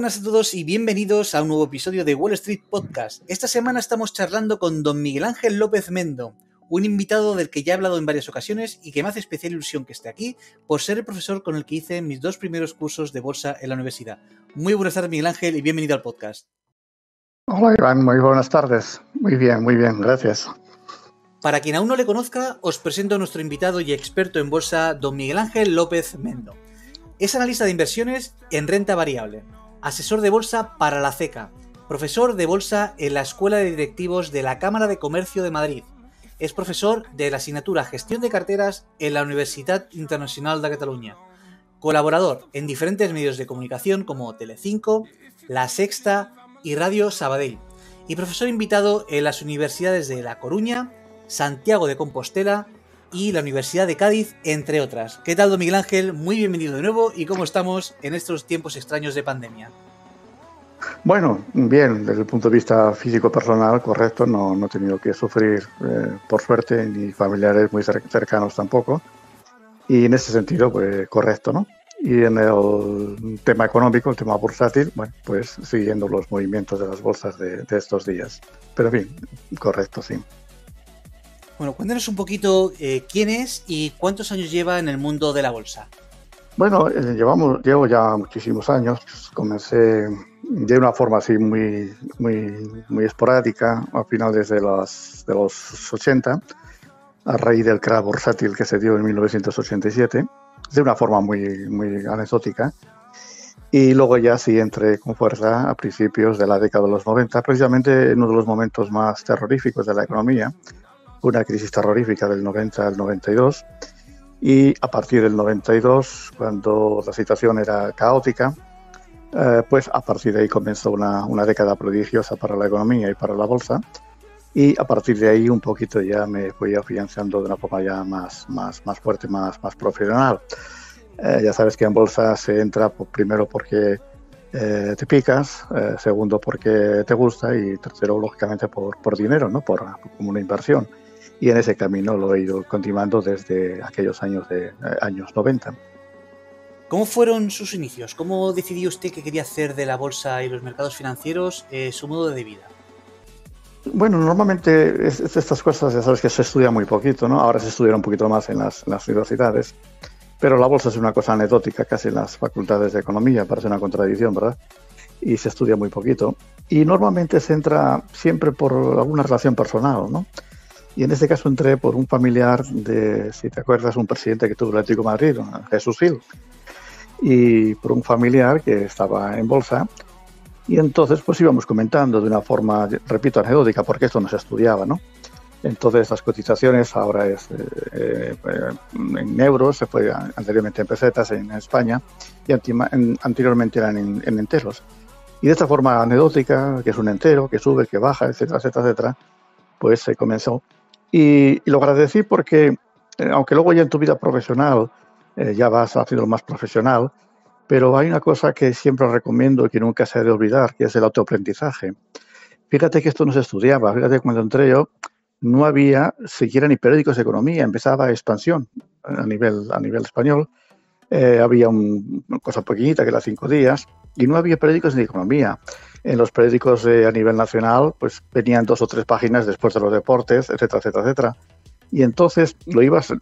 Buenas a todos y bienvenidos a un nuevo episodio de Wall Street Podcast. Esta semana estamos charlando con don Miguel Ángel López Mendo, un invitado del que ya he hablado en varias ocasiones y que me hace especial ilusión que esté aquí por ser el profesor con el que hice mis dos primeros cursos de bolsa en la universidad. Muy buenas tardes Miguel Ángel y bienvenido al podcast. Hola Iván, muy buenas tardes. Muy bien, muy bien, gracias. Para quien aún no le conozca, os presento a nuestro invitado y experto en bolsa, don Miguel Ángel López Mendo. Es analista de inversiones en renta variable, asesor de bolsa para la CECA, profesor de bolsa en la Escuela de Directivos de la Cámara de Comercio de Madrid. Es profesor de la asignatura Gestión de Carteras en la Universidad Internacional de Cataluña. Colaborador en diferentes medios de comunicación como Telecinco, La Sexta y Radio Sabadell. Y profesor invitado en las universidades de La Coruña, Santiago de Compostela y la Universidad de Cádiz, entre otras. ¿Qué tal, don Miguel Ángel? Muy bienvenido de nuevo y cómo estamos en estos tiempos extraños de pandemia. Bueno, bien, desde el punto de vista físico-personal, correcto, no, no, he tenido que sufrir, eh, por suerte, ni familiares muy cercanos tampoco. Y en ese sentido, pues correcto, ¿no? Y en el tema económico, el tema bursátil, bueno, pues siguiendo los movimientos de las bolsas de, de estos días. Pero bien, correcto, sí. Bueno, cuéntanos un poquito eh, quién es y cuántos años lleva en el mundo de la bolsa. Bueno, eh, llevamos, llevo ya muchísimos años. Comencé de una forma así muy, muy, muy esporádica a finales de los, de los 80, a raíz del crack bursátil que se dio en 1987, de una forma muy, muy anecdótica. Y luego ya sí entré con fuerza a principios de la década de los 90, precisamente en uno de los momentos más terroríficos de la economía, una crisis terrorífica del 90 al 92 y a partir del 92, cuando la situación era caótica, eh, pues a partir de ahí comenzó una, una, década prodigiosa para la economía y para la bolsa y a partir de ahí un poquito ya me fui afianzando de una forma ya más, más, más fuerte, más, más profesional. Eh, ya sabes que en bolsa se entra primero porque eh, te picas, segundo porque te gusta y tercero lógicamente por, por dinero, ¿no? por, como una inversión y en ese camino lo he ido continuando desde aquellos años de eh, años 90. ¿Cómo fueron sus inicios? ¿Cómo decidió usted que quería hacer de la bolsa y los mercados financieros eh, su modo de vida? Bueno, normalmente estas cosas ya sabes que se estudia muy poquito, ¿no? Ahora se estudia un poquito más en las, en las universidades, pero la bolsa es una cosa anecdótica casi en las facultades de economía, parece una contradicción, ¿verdad? Y se estudia muy poquito. Y normalmente se entra siempre por alguna relación personal, ¿no? Y en este caso entré por un familiar de, si te acuerdas, un presidente que tuvo el Atlético Madrid, Jesús Gil, y por un familiar que estaba en bolsa. Y entonces pues íbamos comentando de una forma, repito, anecdótica, porque esto no se estudiaba, ¿no? Entonces las cotizaciones ahora es eh, eh, en euros, se fue anteriormente en pesetas en España y anteriormente eran en, en, enteros. Y de esta forma anecdótica, que es un entero, que sube, que baja, etcétera, etcétera, etcétera, pues se comenzó y, lo agradecí porque, eh, aunque luego ya en tu vida profesional eh, ya vas haciendo más profesional, pero hay una cosa que siempre recomiendo y que nunca se ha de olvidar, que es el autoaprendizaje. Fíjate que esto no se estudiaba, fíjate que cuando entré yo no había siquiera ni periódicos de economía, empezaba expansión a nivel, a nivel español. Eh, había una cosa pequeñita que era cinco días y no había periódicos de economía en los periódicos a nivel nacional, pues venían dos o tres páginas después de los deportes, etcétera, etcétera, etcétera. Y entonces lo ibas,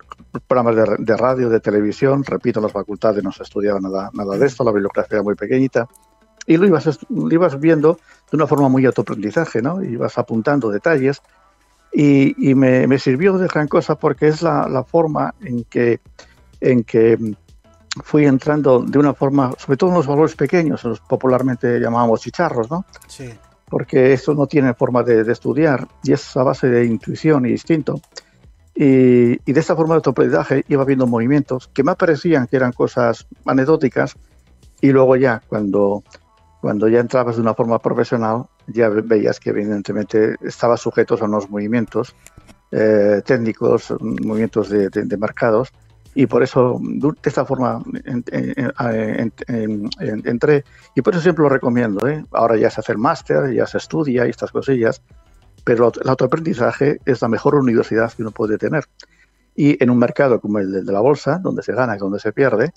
programas de, de, radio, de televisión, repito, en las facultades no se estudiaba nada, nada de esto, la bibliografía era muy pequeñita, y lo ibas, lo ibas viendo de una forma muy autoaprendizaje, ¿no? Ibas apuntando detalles, y, y me, me, sirvió de gran cosa porque es la, la forma en que, en que fui entrando de una forma, sobre todo en los valores pequeños, los popularmente llamábamos chicharros, ¿no? Sí. Porque eso no tiene forma de, de, estudiar y es a base de intuición y instinto. Y, y, de esta forma de autoaprendizaje iba viendo movimientos que me parecían que eran cosas anecdóticas y luego ya cuando, cuando ya entrabas de una forma profesional ya veías que evidentemente estabas sujetos a unos movimientos eh, técnicos, movimientos de, de, de mercados y por eso de esta forma entré y por eso siempre lo recomiendo. ¿eh? Ahora ya se hace el máster, ya se estudia y estas cosillas, pero el autoaprendizaje es la mejor universidad que uno puede tener. y en un mercado como el de la bolsa, donde se gana y donde se pierde,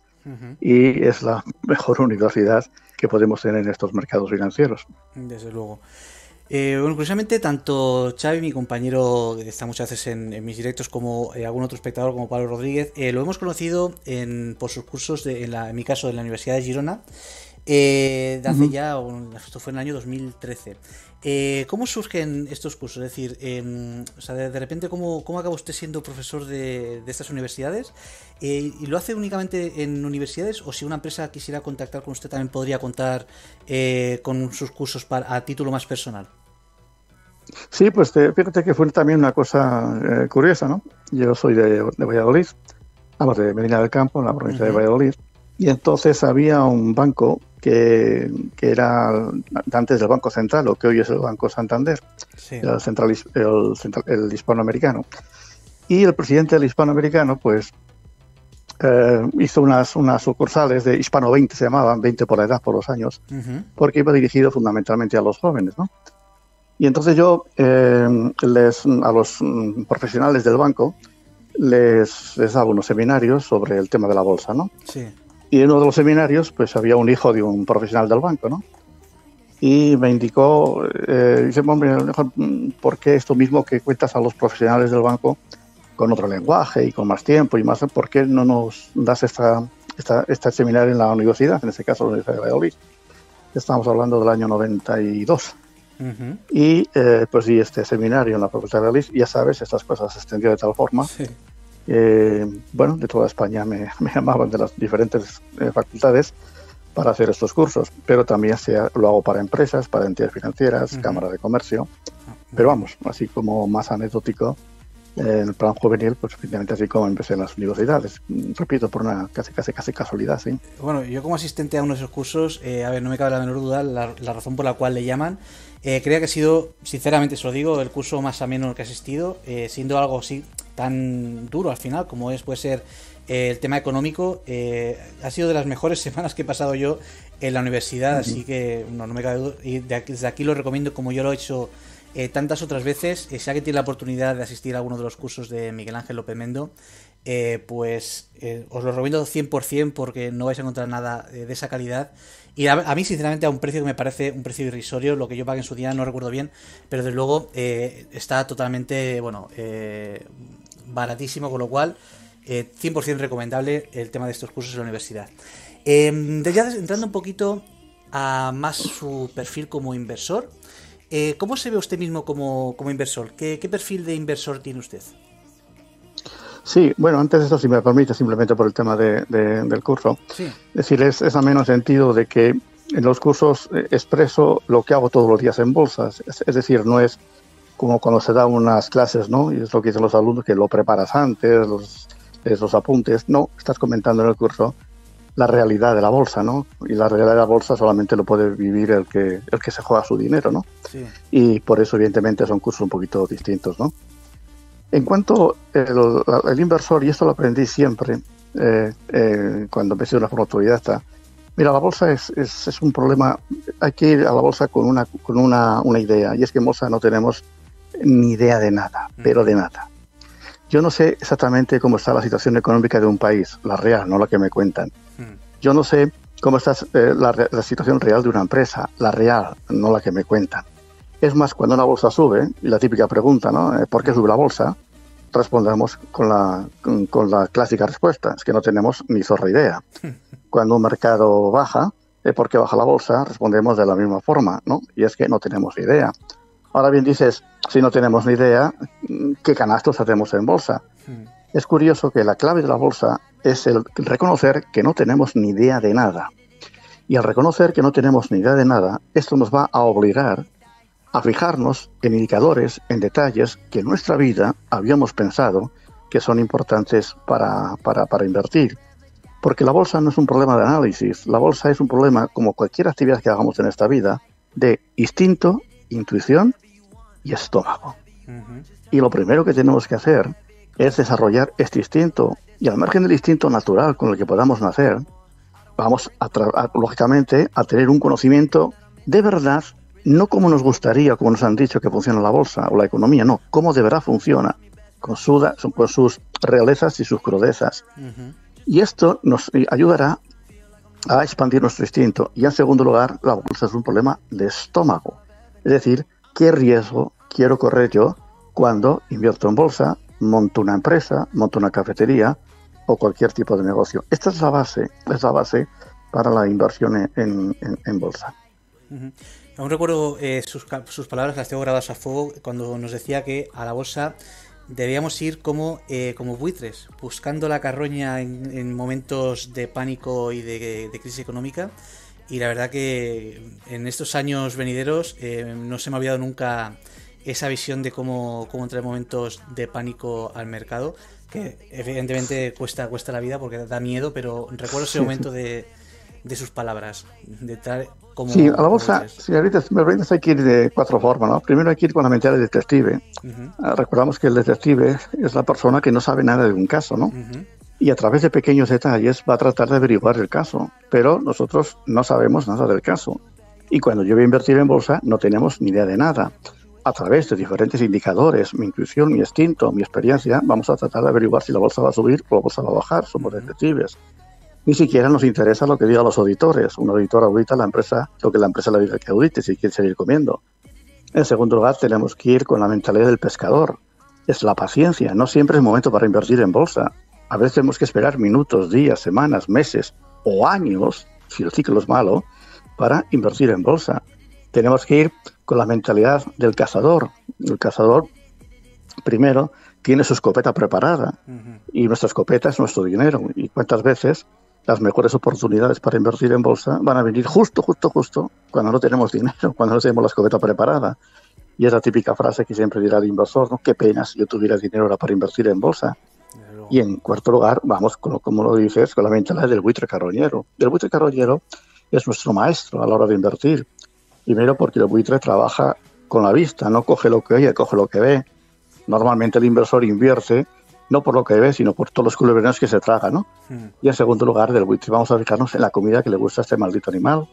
y es la mejor universidad que podemos tener en estos mercados financieros. Desde luego. Eh, bueno, curiosamente, tanto Xavi, mi compañero que está muchas veces en, mis directos, como eh, algún otro espectador, como Pablo Rodríguez, eh, lo hemos conocido en, por sus cursos, de, en, en, mi caso, en la Universidad de Girona, de hace ya, esto fue en el año 2013. Eh, ¿Cómo surgen estos cursos? Es decir, em, o sea, de, repente, ¿cómo, ¿cómo, acaba usted siendo profesor de, estas universidades? ¿Y lo hace únicamente en universidades? ¿O si una empresa quisiera contactar con usted, también podría contar con sus cursos para, a título más personal? Sí, pues fíjate que fue también una cosa curiosa, ¿no? Yo soy de, Valladolid, vamos, de Medina del Campo, en la provincia de Valladolid, y entonces había un banco que, era antes del Banco Central, o que hoy es el Banco Santander, el, central, el, hispanoamericano. Y el presidente del hispanoamericano, pues, eh, hizo unas, unas sucursales de Hispano 20, se llamaban, 20 por la edad, por los años, porque iba dirigido fundamentalmente a los jóvenes, ¿no? Y entonces yo eh, les, a los mm, profesionales del banco les, les daba unos seminarios sobre el tema de la bolsa, ¿no? Sí. Y en uno de los seminarios, pues había un hijo de un profesional del banco, ¿no? Y me indicó, eh, dice, hombre, ¿por qué esto mismo que cuentas a los profesionales del banco con otro lenguaje y con más tiempo y más, ¿por qué no nos das esta, esta, este seminario en la universidad, en este caso la Universidad de Valladolid? Estamos hablando del año 92. Y eh, pues di este seminario en la Facultad de Valladolid, ya sabes, estas cosas se extendió de tal forma eh, bueno, de toda España me, llamaban de las diferentes eh, facultades para hacer estos cursos, pero también lo hago para empresas, para entidades financieras, cámara de comercio, ah, pero vamos, así como más anecdótico, en el plan juvenil, pues finalmente así como empecé en las universidades. Repito, por una casi casi casi casualidad, sí. Bueno, yo como asistente a uno de esos cursos, eh, a ver, no me cabe la menor duda la, razón por la cual le llaman. Eh, creo que ha sido, sinceramente se lo digo, el curso más ameno que he asistido, eh, siendo algo así tan duro al final como es puede ser eh, el tema económico. ha sido de las mejores semanas que he pasado yo en la universidad, así que no, no me cabe duda. Y desde aquí lo recomiendo como yo lo he hecho eh, tantas otras veces, eh, si alguien tiene la oportunidad de asistir a alguno de los cursos de Miguel Ángel López Mendo, eh, pues os lo recomiendo 100% porque no vais a encontrar nada de esa calidad. Y a, mí, sinceramente, a un precio que me parece un precio irrisorio, lo que yo pagué en su día no recuerdo bien, pero desde luego está totalmente, bueno, baratísimo, con lo cual 100% recomendable el tema de estos cursos en la universidad. Em, ya entrando un poquito a más su perfil como inversor, eh, ¿Cómo se ve usted mismo como, inversor? ¿Qué, perfil de inversor tiene usted? Sí, bueno, antes de eso, si me permite, simplemente por el tema del curso, sí. decir, es, es a menos sentido de que en los cursos eh, expreso lo que hago todos los días en bolsas. Es, decir, no es como cuando se da unas clases, ¿no? Y es lo que dicen los alumnos, que lo preparas antes, los, los apuntes. No, estás comentando en el curso la realidad de la bolsa, ¿no? Y la realidad de la bolsa solamente lo puede vivir el que, el que se juega su dinero, ¿no? Sí. Y por eso, evidentemente, son cursos un poquito distintos, ¿no? En cuanto el, inversor, y esto lo aprendí siempre eh, eh, cuando empecé una forma autodidacta, mira, la bolsa es, es, es, un problema, hay que ir a la bolsa con una, con una, una idea, y es que en bolsa no tenemos ni idea de nada, mm. pero de nada. Yo no sé exactamente cómo está la situación económica de un país, la real, no la que me cuentan. Hmm. Yo no sé cómo está eh, la, situación real de una empresa, la real, no la que me cuentan. Es más, cuando una bolsa sube, y la típica pregunta, ¿no? Eh, ¿Por qué sube la bolsa? Respondemos con la, con, la clásica respuesta, es que no tenemos ni zorra idea. Cuando un mercado baja, eh, ¿por qué baja la bolsa? Respondemos de la misma forma, ¿no? Y es que no tenemos idea. Ahora bien, dices, si no tenemos ni idea, ¿qué canastos hacemos en bolsa? Hmm. Es curioso que la clave de la bolsa es el reconocer que no tenemos ni idea de nada. Y al reconocer que no tenemos ni idea de nada, esto nos va a obligar a fijarnos en indicadores, en detalles que en nuestra vida habíamos pensado que son importantes para, para, para invertir. Porque la bolsa no es un problema de análisis, la bolsa es un problema, como cualquier actividad que hagamos en esta vida, de instinto intuición y estómago. Y lo primero que tenemos que hacer es desarrollar este instinto. Y al margen del instinto natural con el que podamos nacer, vamos, a, lógicamente, a tener un conocimiento de verdad, no como nos gustaría, como nos han dicho que funciona la bolsa o la economía, no, cómo de verdad funciona. con, con sus realezas y sus crudezas. Y esto nos ayudará a expandir nuestro instinto. Y en segundo lugar, la bolsa es un problema de estómago. Es decir, ¿qué riesgo quiero correr yo cuando invierto en bolsa, monto una empresa, monto una cafetería o cualquier tipo de negocio? Esta es la base, es la base para la inversión en, bolsa. Aún recuerdo eh, sus, sus, palabras, las tengo grabadas a fuego, cuando nos decía que a la bolsa debíamos ir como, eh, como buitres, buscando la carroña en, momentos de pánico y de, crisis económica. Y la verdad que en estos años venideros eh, no se me ha olvidado nunca esa visión de cómo, cómo entrar en momentos de pánico al mercado, que evidentemente cuesta, cuesta la vida porque da miedo, pero recuerdo ese momento de, de sus palabras, de tal como... Sí, a la bolsa, si ahorita me hay que ir de cuatro formas, ¿no? Primero hay que ir con la mentalidad del detective. Ah, recordamos que el detective es la persona que no sabe nada de un caso, ¿no? Y a través de pequeños detalles va a tratar de averiguar el caso, pero nosotros no sabemos nada del caso. Y cuando yo voy a invertir en bolsa, no tenemos ni idea de nada. A través de diferentes indicadores, mi intuición, mi instinto, mi experiencia, vamos a tratar de averiguar si la bolsa va a subir o la bolsa va a bajar. Somos detectives ni siquiera nos interesa lo que digan los auditores. Un auditor audita la empresa, lo que la empresa le diga que audite, si quiere seguir comiendo. En segundo lugar, tenemos que ir con la mentalidad del pescador. Es la paciencia. No siempre es momento para invertir en bolsa. A veces tenemos que esperar minutos, días, semanas, meses o años, si el ciclo es malo, para invertir en bolsa. Tenemos que ir con la mentalidad del cazador. El cazador, primero, tiene su escopeta preparada y nuestra escopeta es nuestro dinero. ¿Y cuántas veces las mejores oportunidades para invertir en bolsa van a venir justo, justo, justo cuando no tenemos dinero, cuando no tenemos la escopeta preparada. Y es la típica frase que siempre dirá el inversor, ¿no? Qué pena si yo tuviera dinero ahora para invertir en bolsa. Y en cuarto lugar, vamos, con, como lo dices, con la mentalidad del buitre carroñero. El buitre carroñero es nuestro maestro a la hora de invertir. Primero porque el buitre trabaja con la vista, no coge lo que oye, coge lo que ve. Normalmente el inversor invierte no por lo que ve, sino por todos los culebrones que se traga, ¿no? Mm. Y en segundo lugar, del buitre, vamos a fijarnos en la comida que le gusta a este maldito animal.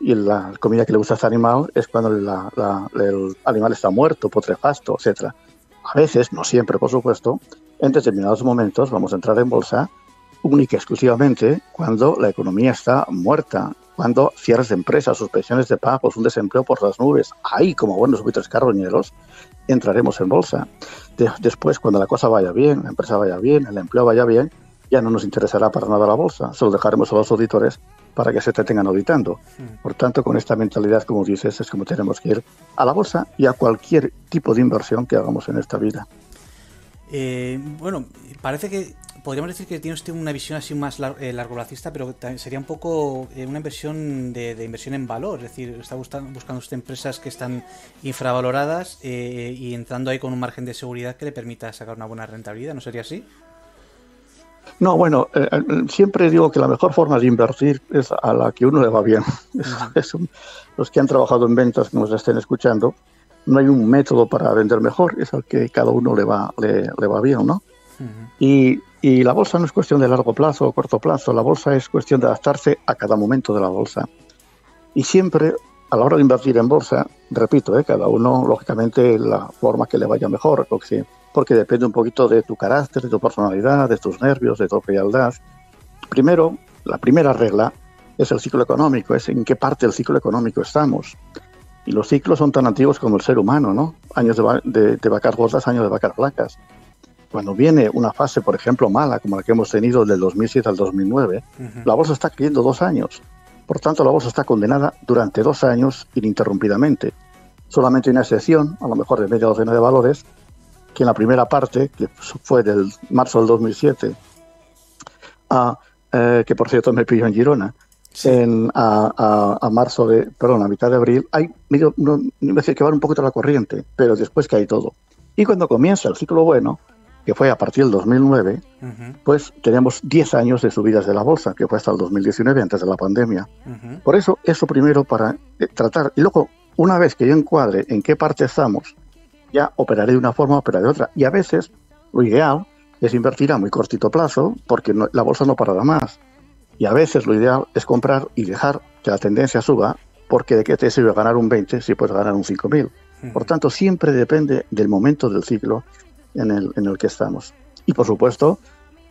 Y la comida que le gusta a este animal es cuando el animal está muerto, putrefacto, etc. A veces, no siempre, por supuesto, en determinados momentos vamos a entrar en bolsa única y exclusivamente cuando la economía está muerta, cuando cierres de empresas, suspensiones de pagos, un desempleo por las nubes. Ahí, como buenos buitres carroñeros, entraremos en bolsa. después, cuando la cosa vaya bien, la empresa vaya bien, el empleo vaya bien, ya no nos interesará para nada la bolsa, solo dejaremos a los auditores para que se te tengan auditando. Mm. Por tanto, con esta mentalidad, como dices, es como tenemos que ir a la bolsa y a cualquier tipo de inversión que hagamos en esta vida. Eh, bueno, parece que podríamos decir que tiene usted una visión así más eh, largo placista, pero sería un poco eh, una inversión de, inversión en valor. Es decir, está buscando, usted empresas que están infravaloradas eh, y entrando ahí con un margen de seguridad que le permita sacar una buena rentabilidad. ¿No sería así? No, bueno, siempre digo que la mejor forma de invertir es a la que uno le va bien. los que han trabajado en ventas que nos estén escuchando, no hay un método para vender mejor, es al que cada uno le va, le, va bien, ¿no? y, y, la bolsa no es cuestión de largo plazo o corto plazo, la bolsa es cuestión de adaptarse a cada momento de la bolsa. Y siempre, a la hora de invertir en bolsa, repito, ¿eh? cada uno, lógicamente, la forma que le vaya mejor, porque, depende un poquito de tu carácter, de tu personalidad, de tus nervios, de tu frialdad. Primero, la primera regla es el ciclo económico, es en qué parte del ciclo económico estamos. Y los ciclos son tan antiguos como el ser humano, ¿no? Años de, de, vacas gordas, años de vacas flacas. Cuando viene una fase, por ejemplo, mala, como la que hemos tenido del 2007 al 2009, la bolsa está cayendo dos años. Por tanto, la bolsa está condenada durante dos años ininterrumpidamente. Solamente una excepción, a lo mejor de media docena de valores, que en la primera parte, que fue del marzo del 2007, a, eh, que por cierto me pilló en Girona, en, a, marzo de, perdón, a mitad de abril, hay medio, no, que va un poquito la corriente, pero después hay todo. Y cuando comienza el ciclo bueno, que fue a partir del 2009, pues tenemos 10 años de subidas de la bolsa, que fue hasta el 2019, antes de la pandemia. Por eso, eso primero para eh, tratar, y luego, una vez que yo encuadre en qué parte estamos, ya operaré de una forma, operaré de otra. Y a veces, lo ideal es invertir a muy cortito plazo, porque la bolsa no parará más. Y a veces lo ideal es comprar y dejar que la tendencia suba, porque de qué te sirve ganar un 20 si puedes ganar un 5.000. Por tanto, siempre depende del momento del ciclo en el, en el que estamos. Y por supuesto,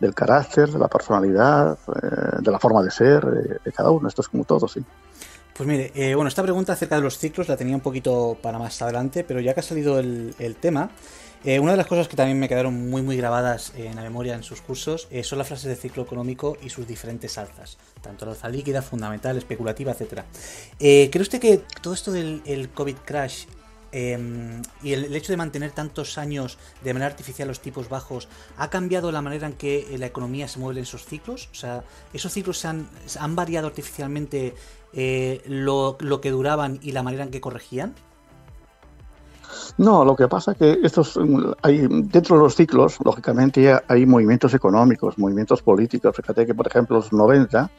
del carácter, de la personalidad, eh, de la forma de ser de, cada uno. Esto es como todo, sí. Pues mire, eh, bueno, esta pregunta acerca de los ciclos la tenía un poquito para más adelante, pero ya que ha salido el, tema, eh, una de las cosas que también me quedaron muy muy grabadas en la memoria en sus cursos son las frases de ciclo económico y sus diferentes alzas, tanto la alza líquida, fundamental, especulativa, etcétera. ¿Cree usted que todo esto del COVID crash Em, y el, hecho de mantener tantos años de manera artificial los tipos bajos ha cambiado la manera en que la economía se mueve en esos ciclos. O sea, esos ciclos han, han variado artificialmente eh, lo, lo, que duraban y la manera en que corregían. No, lo que pasa es que estos hay dentro de los ciclos, lógicamente hay movimientos económicos, movimientos políticos. Fíjate que por ejemplo los 90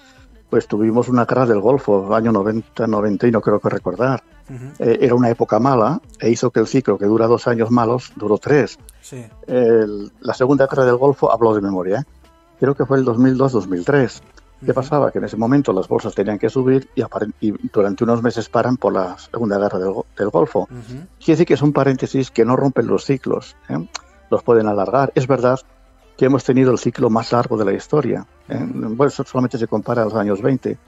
pues tuvimos una guerra del Golfo, año 90, 91 creo que recordar. Eh, era una época mala e hizo que el ciclo que dura dos años malos duró tres. la segunda guerra del Golfo, hablo de memoria, ¿eh? creo que fue el 2002-2003. ¿Qué pasaba? Que en ese momento las bolsas tenían que subir y, durante unos meses paran por la segunda guerra del, Golfo. Quiere decir que son paréntesis que no rompen los ciclos, ¿eh? los pueden alargar. Es verdad que hemos tenido el ciclo más largo de la historia. Bueno, eso solamente se compara a los años 20.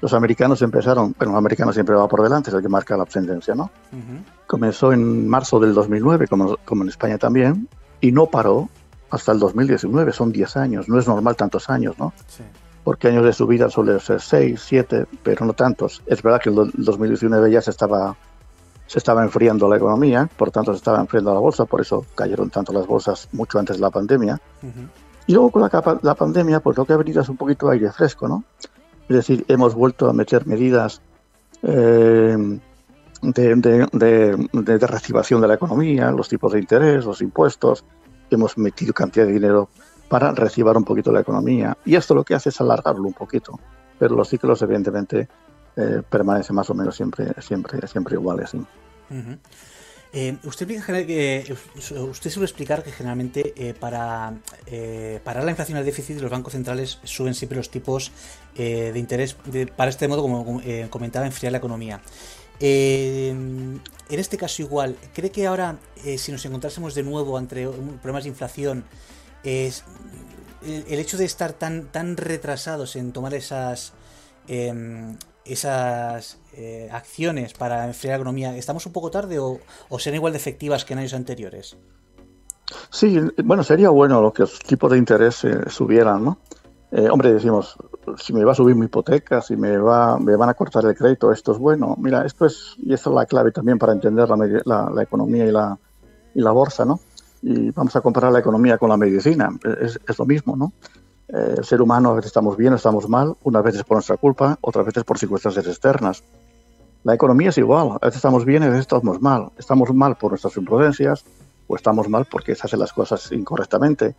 Los americanos empezaron, bueno, los americanos siempre va por delante, es el que marca la tendencia, ¿no? Comenzó en marzo del 2009, como, como en España también, y no paró hasta el 2019, son 10 años, no es normal tantos años, ¿no? Porque años de subida suelen ser 6, 7, pero no tantos. Es verdad que el 2019 ya se estaba se estaba enfriando la economía, por tanto se estaba enfriando la bolsa, por eso cayeron tanto las bolsas mucho antes de la pandemia. Y luego con la, la, pandemia, pues lo que ha venido es un poquito de aire fresco, ¿no? Es decir, hemos vuelto a meter medidas eh, de, de, de, reactivación de la economía, los tipos de interés, los impuestos, hemos metido cantidad de dinero para reactivar un poquito la economía. Y esto lo que hace es alargarlo un poquito, pero los ciclos evidentemente eh, permanece más o menos siempre, siempre, siempre iguales. Eh, usted, que, usted suele explicar que generalmente eh, para parar la inflación al déficit los bancos centrales suben siempre los tipos de interés para este modo, como comentaba, enfriar la economía. en este caso igual, ¿cree que ahora si nos encontrásemos de nuevo ante problemas de inflación, es el, hecho de estar tan, tan retrasados en tomar esas em, esas eh, acciones para enfriar la economía, ¿estamos un poco tarde o, serán igual de efectivas que en años anteriores? Sí, bueno, sería bueno que los tipos de interés eh, subieran, ¿no? Eh, hombre, decimos, si me va a subir mi hipoteca, si me, va, me van a cortar el crédito, esto es bueno. Mira, esto es, y esto es la clave también para entender la, la, economía y la, y la bolsa, ¿no? Y vamos a comparar la economía con la medicina, es, es lo mismo, ¿no? Eh, el ser humano a veces estamos bien estamos mal, unas veces por nuestra culpa, otras veces por circunstancias externas. La economía es igual, a veces estamos bien y a veces estamos mal. Estamos mal por nuestras imprudencias o estamos mal porque se hacen las cosas incorrectamente.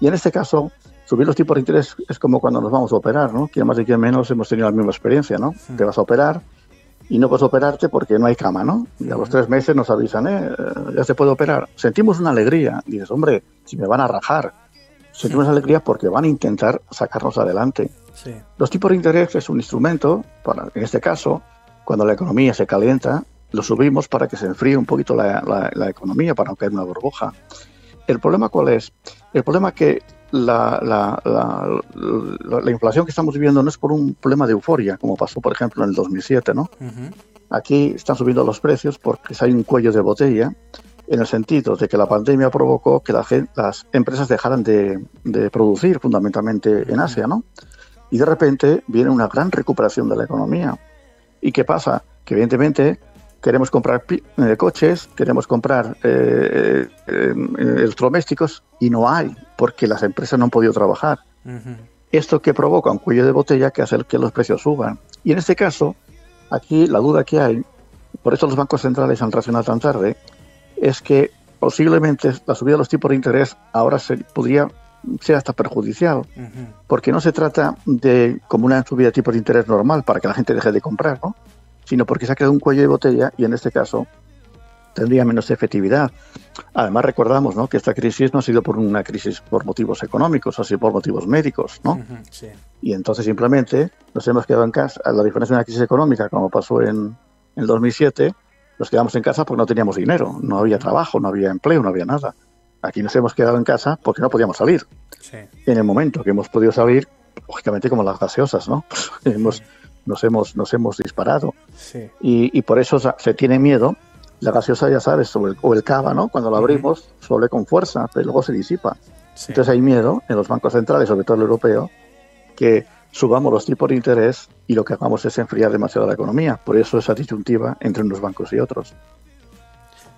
Y en este caso, subir los tipos de interés es como cuando nos vamos a operar, ¿no? Quien más y quien menos hemos tenido la misma experiencia, ¿no? Te vas a operar y no puedes operarte porque no hay cama, ¿no? Y a los tres meses nos avisan, ¿eh? Ya se puede operar. Sentimos una alegría. dices, hombre, si me van a rajar, sentimos alegría porque van a intentar sacarnos adelante. Los tipos de interés es un instrumento, para, en este caso, cuando la economía se calienta, lo subimos para que se enfríe un poquito la, economía, para no caer una burbuja. ¿El problema cuál es? El problema es que la, la, inflación que estamos viviendo no es por un problema de euforia, como pasó, por ejemplo, en el 2007, ¿no? Aquí están subiendo los precios porque hay un cuello de botella en el sentido de que la pandemia provocó que las empresas dejaran de, producir fundamentalmente en Asia, ¿no? Y de repente viene una gran recuperación de la economía. ¿Y qué pasa? Que evidentemente queremos comprar eh, coches, queremos comprar eh, eh, electrodomésticos y no hay, porque las empresas no han podido trabajar. Esto que provoca un cuello de botella que hace que los precios suban. Y en este caso, aquí la duda que hay, por eso los bancos centrales han reaccionado tan tarde, es que posiblemente la subida de los tipos de interés ahora se, podría ser hasta perjudicial, porque no se trata de como una subida de tipos de interés normal para que la gente deje de comprar, ¿no? sino porque se ha creado un cuello de botella y en este caso tendría menos efectividad. Además recordamos ¿no? que esta crisis no ha sido por una crisis por motivos económicos, ha sido por motivos médicos, ¿no? Y entonces simplemente nos hemos quedado en casa. A la diferencia de una crisis económica, como pasó en, en el 2007, nos quedamos en casa porque no teníamos dinero, no había trabajo, no había empleo, no había nada. aquí nos hemos quedado en casa porque no podíamos salir. En el momento que hemos podido salir, lógicamente como las gaseosas, ¿no? hemos, nos, hemos, nos hemos disparado. Y, por eso se tiene miedo. La gaseosa, ya sabes, o el, o el cava, ¿no? Cuando lo abrimos, suele con fuerza, pero luego se disipa. Entonces hay miedo en los bancos centrales, sobre todo el europeo, que subamos los tipos de interés y lo que hagamos es enfriar demasiado la economía. Por eso esa disyuntiva entre unos bancos y otros.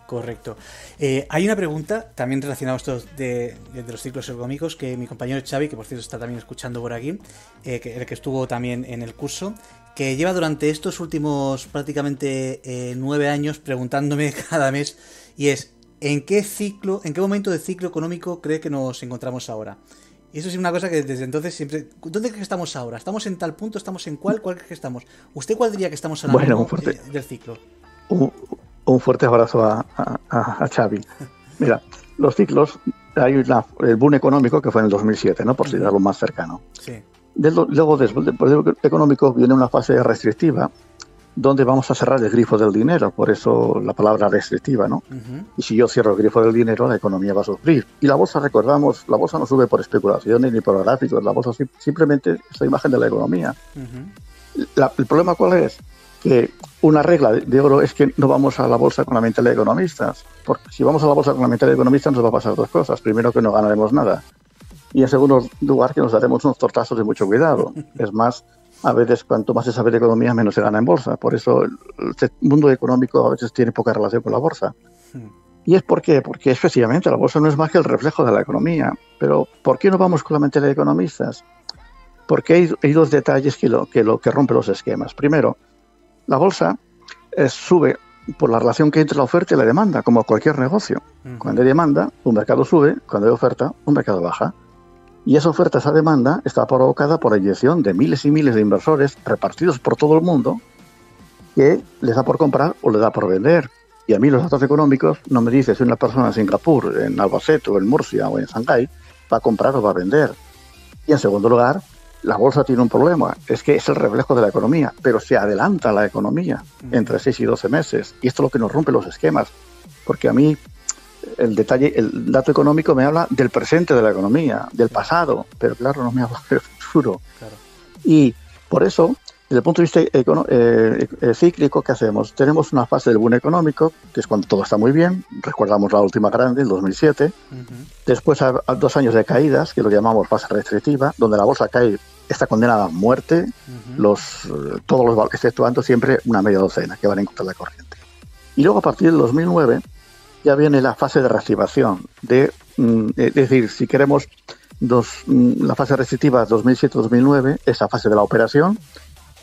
Correcto. Eh, hay una pregunta también relacionada a esto de, los ciclos económicos que mi compañero Xavi, que por cierto está también escuchando por aquí, eh, que, el que estuvo también en el curso, que lleva durante estos últimos prácticamente eh, nueve años preguntándome cada mes y es ¿en qué ciclo, en qué momento de ciclo económico cree que nos encontramos ahora? Y eso es una cosa que desde entonces siempre. ¿Dónde cree que estamos ahora? ¿Estamos en tal punto? ¿Estamos en cuál? ¿Cuál cree que estamos? ¿Usted cuál diría que estamos ahora bueno, del ciclo? un fuerte abrazo a, a, Xavi. Mira, los ciclos, hay el boom económico que fue en el 2007, ¿no? por si lo más cercano. Sí. luego, después del económico, viene una fase restrictiva donde vamos a cerrar el grifo del dinero, por eso la palabra restrictiva, ¿no? Y si yo cierro el grifo del dinero, la economía va a sufrir. Y la bolsa, recordamos, la bolsa no sube por especulaciones ni por gráficos, la bolsa simplemente es la imagen de la economía. ¿El problema cuál es? que una regla de oro es que no vamos a la bolsa con la mentalidad de economistas. Porque si vamos a la bolsa con la mentalidad de economistas nos va a pasar dos cosas. Primero, que no ganaremos nada. Y en segundo lugar, que nos daremos unos tortazos de mucho cuidado. Es más, a veces cuanto más se sabe de economía, menos se gana en bolsa. Por eso el mundo económico a veces tiene poca relación con la bolsa. ¿Y es por qué? Porque efectivamente la bolsa no es más que el reflejo de la economía. Pero ¿por qué no vamos con la mentalidad de economistas? Porque hay, hay dos detalles que, lo, que, lo, que rompen los esquemas. Primero, la bolsa eh, sube por la relación que hay entre la oferta y la demanda, como cualquier negocio. Cuando hay demanda, un mercado sube, cuando hay oferta, un mercado baja. Y esa oferta, esa demanda, está provocada por la inyección de miles y miles de inversores repartidos por todo el mundo que les da por comprar o les da por vender. Y a mí los datos económicos no me dicen si una persona en Singapur, en Albacete o en Murcia o en Shanghái va a comprar o va a vender. Y en segundo lugar, la bolsa tiene un problema, es que es el reflejo de la economía, pero se adelanta la economía entre 6 y 12 meses. Y esto es lo que nos rompe los esquemas, porque a mí el detalle, el dato económico me habla del presente de la economía, del pasado, pero claro, no me habla del futuro. Y por eso, desde el punto de vista eh, eh, cíclico, ¿qué hacemos? Tenemos una fase del boom económico, que es cuando todo está muy bien, recordamos la última grande, el 2007, después a, dos años de caídas, que lo llamamos fase restrictiva, donde la bolsa cae está condenada a muerte, los, todos los exceptuando siempre una media docena que van en contra de la corriente. Y luego a partir del 2009 ya viene la fase de reactivación, de, mm, es decir, si queremos dos, mm, la fase restrictiva 2007-2009, esa fase de la operación,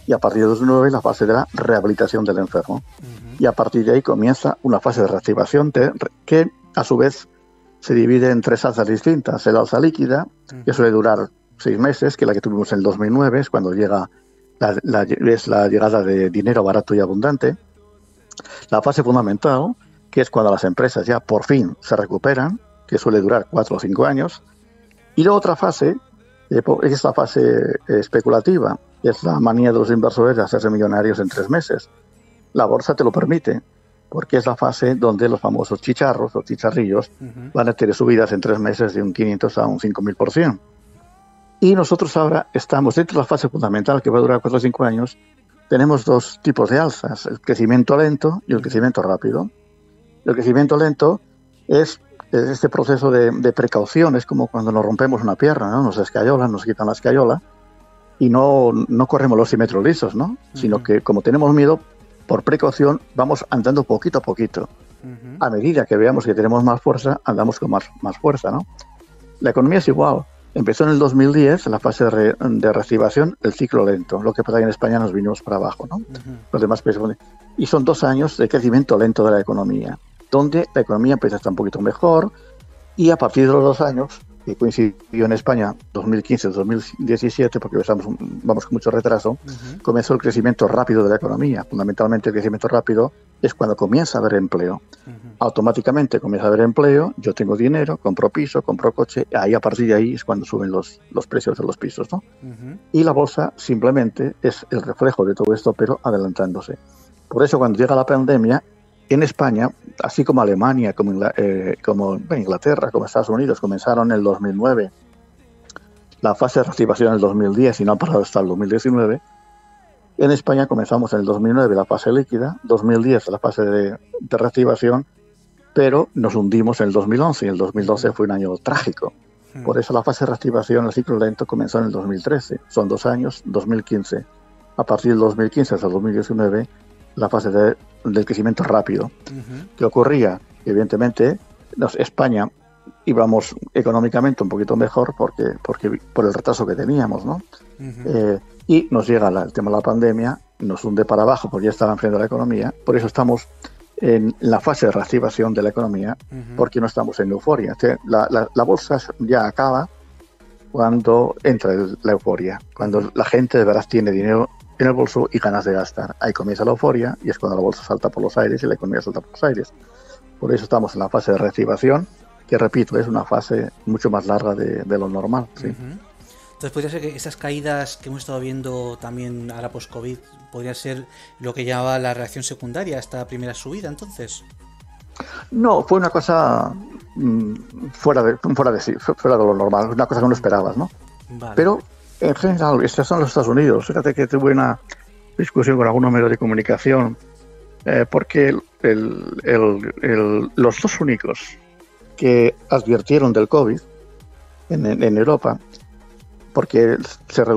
y a partir de 2009 la fase de la rehabilitación del enfermo. Y a partir de ahí comienza una fase de reactivación que a su vez se divide en tres alzas distintas. El alza líquida, que suele durar seis meses, que la que tuvimos en el 2009, es cuando llega la, es la llegada de dinero barato y abundante. La fase fundamental, que es cuando las empresas ya por fin se recuperan, que suele durar cuatro o cinco años. Y la otra fase eh, es la fase especulativa, es la manía de los inversores de hacerse millonarios en tres meses. La bolsa te lo permite, porque es la fase donde los famosos chicharros o chicharrillos van a tener subidas en tres meses de un 500 a un 5000%. Y nosotros ahora estamos dentro de la fase fundamental que va a durar 4 o 5 años. Tenemos dos tipos de alzas, el crecimiento lento y el crecimiento rápido. El crecimiento lento es, este proceso de, precaución, es como cuando nos rompemos una pierna, ¿no? nos escayolan, nos quitan la escayola y no, no corremos los simetros lisos, ¿no? sino que como tenemos miedo, por precaución vamos andando poquito a poquito. A medida que veamos que tenemos más fuerza, andamos con más, más fuerza. ¿no? La economía es igual. Empezó en el 2010, en la fase de, reactivación, el ciclo lento. Lo que pasa que en España nos vinimos para abajo, ¿no? Los demás países. Y son dos años de crecimiento lento de la economía, donde la economía empieza a estar un poquito mejor y a partir de los dos años que coincidió en España 2015-2017, porque estamos, vamos con mucho retraso, comenzó el crecimiento rápido de la economía. Fundamentalmente el crecimiento rápido es cuando comienza a haber empleo. Automáticamente comienza a haber empleo, yo tengo dinero, compro piso, compro coche, ahí a partir de ahí es cuando suben los, los precios de los pisos. ¿no? Y la bolsa simplemente es el reflejo de todo esto, pero adelantándose. Por eso cuando llega la pandemia, en España, así como Alemania, como, eh, como Inglaterra, como Estados Unidos, comenzaron en el 2009 la fase de reactivación en el 2010 y no han parado hasta el 2019. En España comenzamos en el 2009 la fase líquida, 2010 la fase de, reactivación, pero nos hundimos en el 2011 y el 2012 fue un año trágico. Hmm. Por eso la fase de reactivación, el ciclo lento, comenzó en el 2013. Son dos años, 2015. A partir del 2015 hasta el 2019, la fase de, del crecimiento rápido. ¿Qué ocurría? Evidentemente, España íbamos económicamente un poquito mejor porque, porque por el retraso que teníamos, ¿no? Eh, y nos llega el tema de la pandemia, nos hunde para abajo porque ya estaba enfriando la economía, por eso estamos en la fase de reactivación de la economía, porque no estamos en euforia. La, la, bolsa ya acaba cuando entra la euforia, cuando la gente de verdad tiene dinero en el bolso y ganas de gastar. Ahí comienza la euforia y es cuando la bolsa salta por los aires y la economía salta por los aires. Por eso estamos en la fase de reactivación que repito, es una fase mucho más larga de, lo normal. ¿sí? Entonces podría ser que esas caídas que hemos estado viendo también ahora post-COVID podría ser lo que llamaba la reacción secundaria, esta primera subida entonces. No, fue una cosa mm, fuera, de, fuera, de, fuera de lo normal, una cosa que no esperabas, ¿no? Pero en general, estos son los Estados Unidos. Fíjate que tuve una discusión con algunos medios de comunicación eh, porque los dos únicos que advirtieron del COVID en, Europa, porque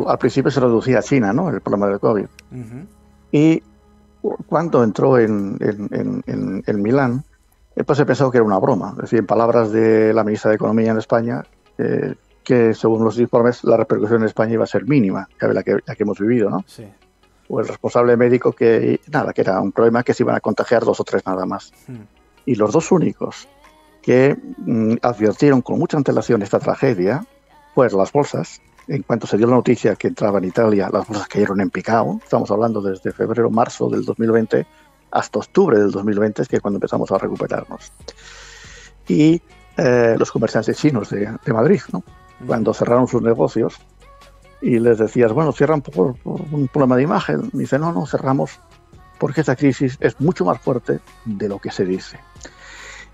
al principio se reducía a China, ¿no? El problema del COVID. Y cuando entró en, en, Milán, eh, pues se pensó que era una broma. Es decir, en palabras de la ministra de Economía en España, eh, que según los informes la repercusión en España iba a ser mínima, que la que, la que hemos vivido, ¿no? Sí. O el responsable médico que, nada, que era un problema que se iban a contagiar dos o tres nada más. Hmm. Y los dos únicos que mm, advirtieron con mucha antelación esta tragedia, pues las bolsas, en cuanto se dio la noticia que entraba en Italia, las bolsas cayeron en picado, estamos hablando desde febrero, marzo del 2020 hasta octubre del 2020, es que cuando empezamos a recuperarnos. Y eh, los comerciantes chinos de, Madrid, ¿no? Cuando cerraron sus negocios y les decías, bueno, cierran por, por un problema de imagen, dice, no, no, cerramos porque esta crisis es mucho más fuerte de lo que se dice.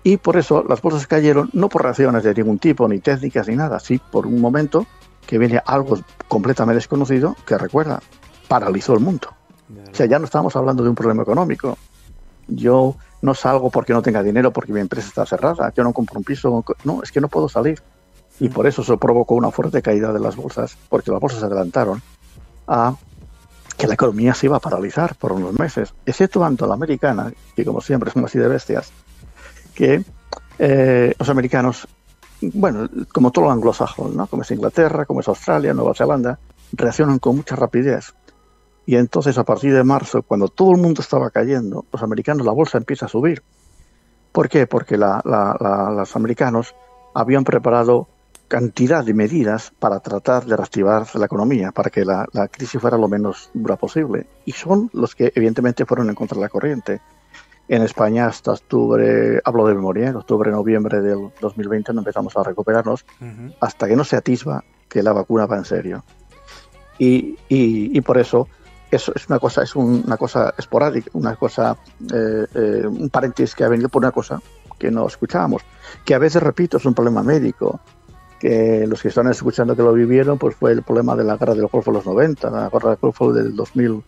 Y por eso las bolsas cayeron, no por reacciones de ningún tipo, ni técnicas, ni nada, sí por un momento que viene algo completamente desconocido que recuerda, paralizó el mundo. O sea, ya no estamos hablando de un problema económico. Yo no salgo porque no tenga dinero, porque mi empresa está cerrada, yo no compro un piso, no, es que no puedo salir. Y por eso se provocó una fuerte caída de las bolsas, porque las bolsas se adelantaron a que la economía se iba a paralizar por unos meses, exceptuando la americana, que como siempre son así de bestias, que eh, los americanos, bueno, como todo lo anglosajón, ¿no? como es Inglaterra, como es Australia, Nueva Zelanda, reaccionan con mucha rapidez. Y entonces a partir de marzo, cuando todo el mundo estaba cayendo, los americanos, la bolsa empieza a subir. ¿Por qué? Porque los americanos habían preparado cantidad de medidas para tratar de reactivar la economía, para que la, la, crisis fuera lo menos dura posible. Y son los que evidentemente fueron en contra de la corriente en España hasta octubre, hablo de memoria, en octubre, noviembre del 2020 no empezamos a recuperarnos hasta que no se atisba que la vacuna va en serio. Y, y, por eso eso es una cosa, es una cosa esporádica, una cosa, eh, eh, un paréntesis que ha venido por una cosa que no escuchábamos, que a veces, repito, es un problema médico, que los que están escuchando que lo vivieron, pues fue el problema de la guerra del Golfo de los 90, la guerra del Golfo del 2000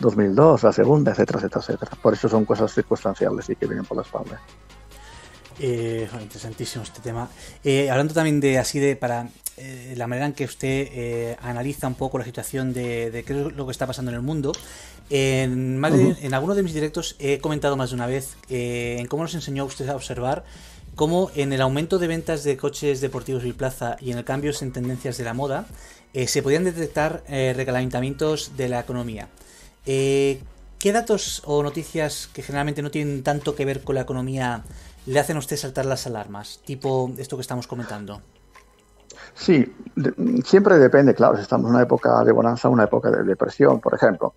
2002, la segunda, etcétera, etcétera, etcétera. Por eso son cosas circunstanciales y que vienen por la espalda. Eh, interesantísimo este tema. Eh, hablando también de así de para eh, la manera en que usted analiza un poco la situación de, qué es lo que está pasando en el mundo. En, más en algunos de mis directos he comentado más de una vez en cómo nos enseñó usted a observar cómo en el aumento de ventas de coches deportivos y plaza y en el cambio en tendencias de la moda se podían detectar recalentamientos de la economía. Eh, ¿Qué datos o noticias que generalmente no tienen tanto que ver con la economía le hacen a usted saltar las alarmas? Tipo esto que estamos comentando. Sí, siempre depende, claro, si estamos en una época de bonanza, una época de depresión, por ejemplo.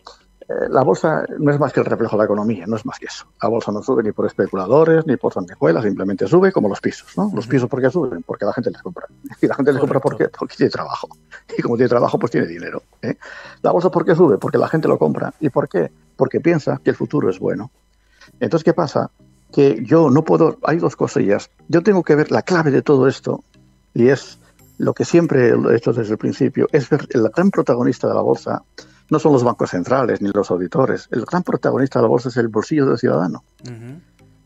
La bolsa no es más que el reflejo de la economía, no es más que eso. La bolsa no sube ni por especuladores, ni por sanguijuelas, simplemente sube como los pisos, ¿no? Los pisos, ¿por qué suben? Porque la gente les compra. Y la gente les compra porque, porque tiene trabajo. Y como tiene trabajo, pues tiene dinero. ¿eh? La bolsa, ¿por qué sube? Porque la gente lo compra. ¿Y por qué? Porque piensa que el futuro es bueno. Entonces, ¿qué pasa? que yo no puedo, hay dos cosillas. Yo tengo que ver la clave de todo esto y es lo que siempre he hecho desde el principio, es ver el gran protagonista de la bolsa no son los bancos centrales ni los auditores. El gran protagonista de la bolsa es el bolsillo del ciudadano.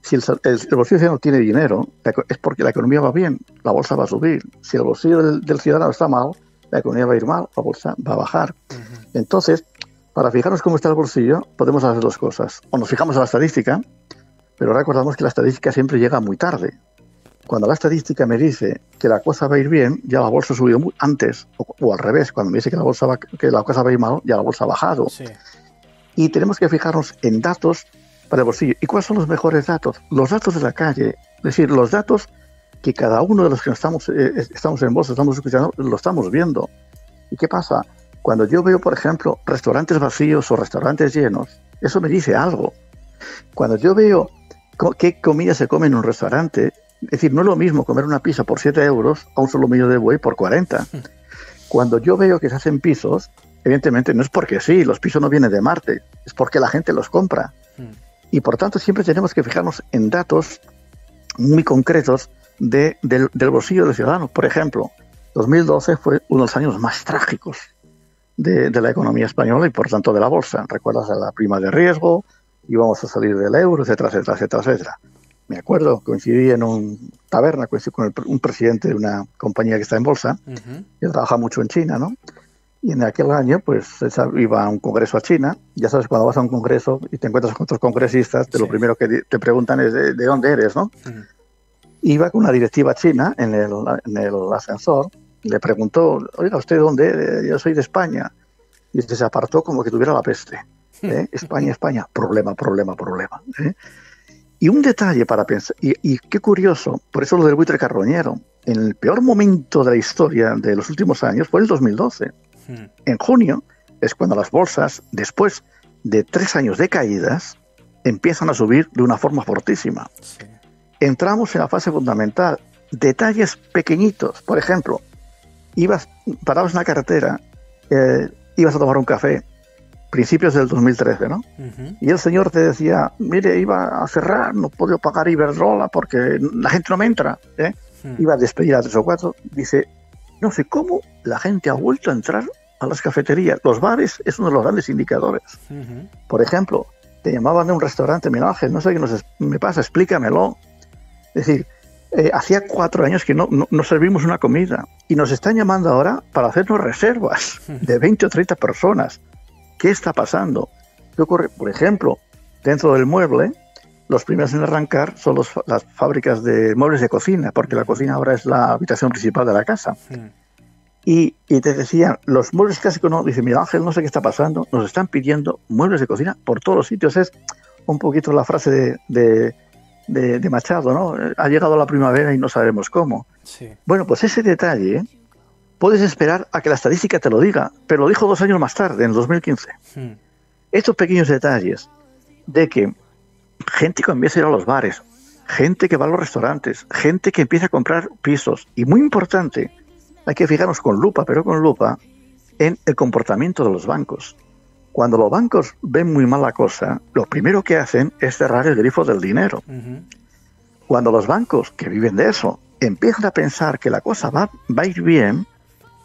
Si el, bolsillo del ciudadano tiene dinero, es porque la economía va bien, la bolsa va a subir. Si el bolsillo del, ciudadano está mal, la economía va a ir mal, la bolsa va a bajar. Entonces, para fijarnos cómo está el bolsillo, podemos hacer dos cosas. O nos fijamos en la estadística, pero recordamos que la estadística siempre llega muy tarde. Cuando la estadística me dice que la cosa va a ir bien, ya la bolsa ha subido antes, o, al revés, cuando me dice que la, bolsa va, que la cosa va a ir mal, ya la bolsa ha bajado. Y tenemos que fijarnos en datos para el bolsillo. ¿Y cuáles son los mejores datos? Los datos de la calle, es decir, los datos que cada uno de los que estamos, eh, estamos en bolsa, estamos escuchando, lo estamos viendo. ¿Y qué pasa? Cuando yo veo, por ejemplo, restaurantes vacíos o restaurantes llenos, eso me dice algo. Cuando yo veo qué comida se come en un restaurante, es decir, no es lo mismo comer una pizza por 7 euros a un solo medio de buey por 40. Cuando yo veo que se hacen pisos, evidentemente no es porque sí, los pisos no vienen de Marte, es porque la gente los compra. Y por tanto siempre tenemos que fijarnos en datos muy concretos del, bolsillo del ciudadano. Por ejemplo, 2012 fue uno de los años más trágicos de, la economía española y por tanto de la bolsa. Recuerdas la prima de riesgo, íbamos a salir del euro, etcétera, etcétera, etcétera, etcétera me acuerdo, coincidí en un taberna, coincidí con un presidente de una compañía que está en bolsa, que trabaja mucho en China, ¿no? Y en aquel año, pues, iba a un congreso a China. Ya sabes, cuando vas a un congreso y te encuentras con otros congresistas, lo primero que te preguntan es de, dónde eres, ¿no? Iba con una directiva china en el, en el ascensor, le preguntó, oiga, ¿usted dónde? eres? Yo soy de España. Y se apartó como que tuviera la peste. ¿eh? España, España, problema, problema, problema. ¿eh? Y un detalle para pensar, y, qué curioso, por eso lo del buitre carroñero, en el peor momento de la historia de los últimos años fue el 2012. Hmm. En junio es cuando las bolsas, después de tres años de caídas, empiezan a subir de una forma fortísima. Entramos en la fase fundamental. Detalles pequeñitos, por ejemplo, ibas, parabas en la carretera, eh, ibas a tomar un café, principios del 2013, ¿no? Y el señor te decía, mire, iba a cerrar, no puedo pagar Iberdrola porque la gente no me entra, ¿eh? Iba a despedir a tres o cuatro. Dice, no sé cómo la gente ha vuelto a entrar a las cafeterías. Los bares es uno de los grandes indicadores. Por ejemplo, te llamaban de un restaurante, mi ángel, no sé qué nos, me pasa, explícamelo. Es decir, eh, hacía cuatro años que no, no, servimos una comida y nos están llamando ahora para hacernos reservas de 20 o 30 personas. ¿Qué está pasando? ¿Qué ocurre? Por ejemplo, dentro del mueble, los primeros en arrancar son las fábricas de muebles de cocina, porque la cocina ahora es la habitación principal de la casa. Y, te decían, los muebles clásicos no, dice, mira Ángel, no sé qué está pasando, nos están pidiendo muebles de cocina por todos los sitios. Es un poquito la frase de, de, Machado, ¿no? Ha llegado la primavera y no sabemos cómo. Bueno, pues ese detalle puedes esperar a que la estadística te lo diga, pero lo dijo dos años más tarde, en el 2015. Hmm. Estos pequeños detalles de que gente que empieza a ir a los bares, gente que va a los restaurantes, gente que empieza a comprar pisos, y muy importante, hay que fijarnos con lupa, pero con lupa, en el comportamiento de los bancos. Cuando los bancos ven muy mal la cosa, lo primero que hacen es cerrar el grifo del dinero. Cuando los bancos, que viven de eso, empiezan a pensar que la cosa va, va a ir bien,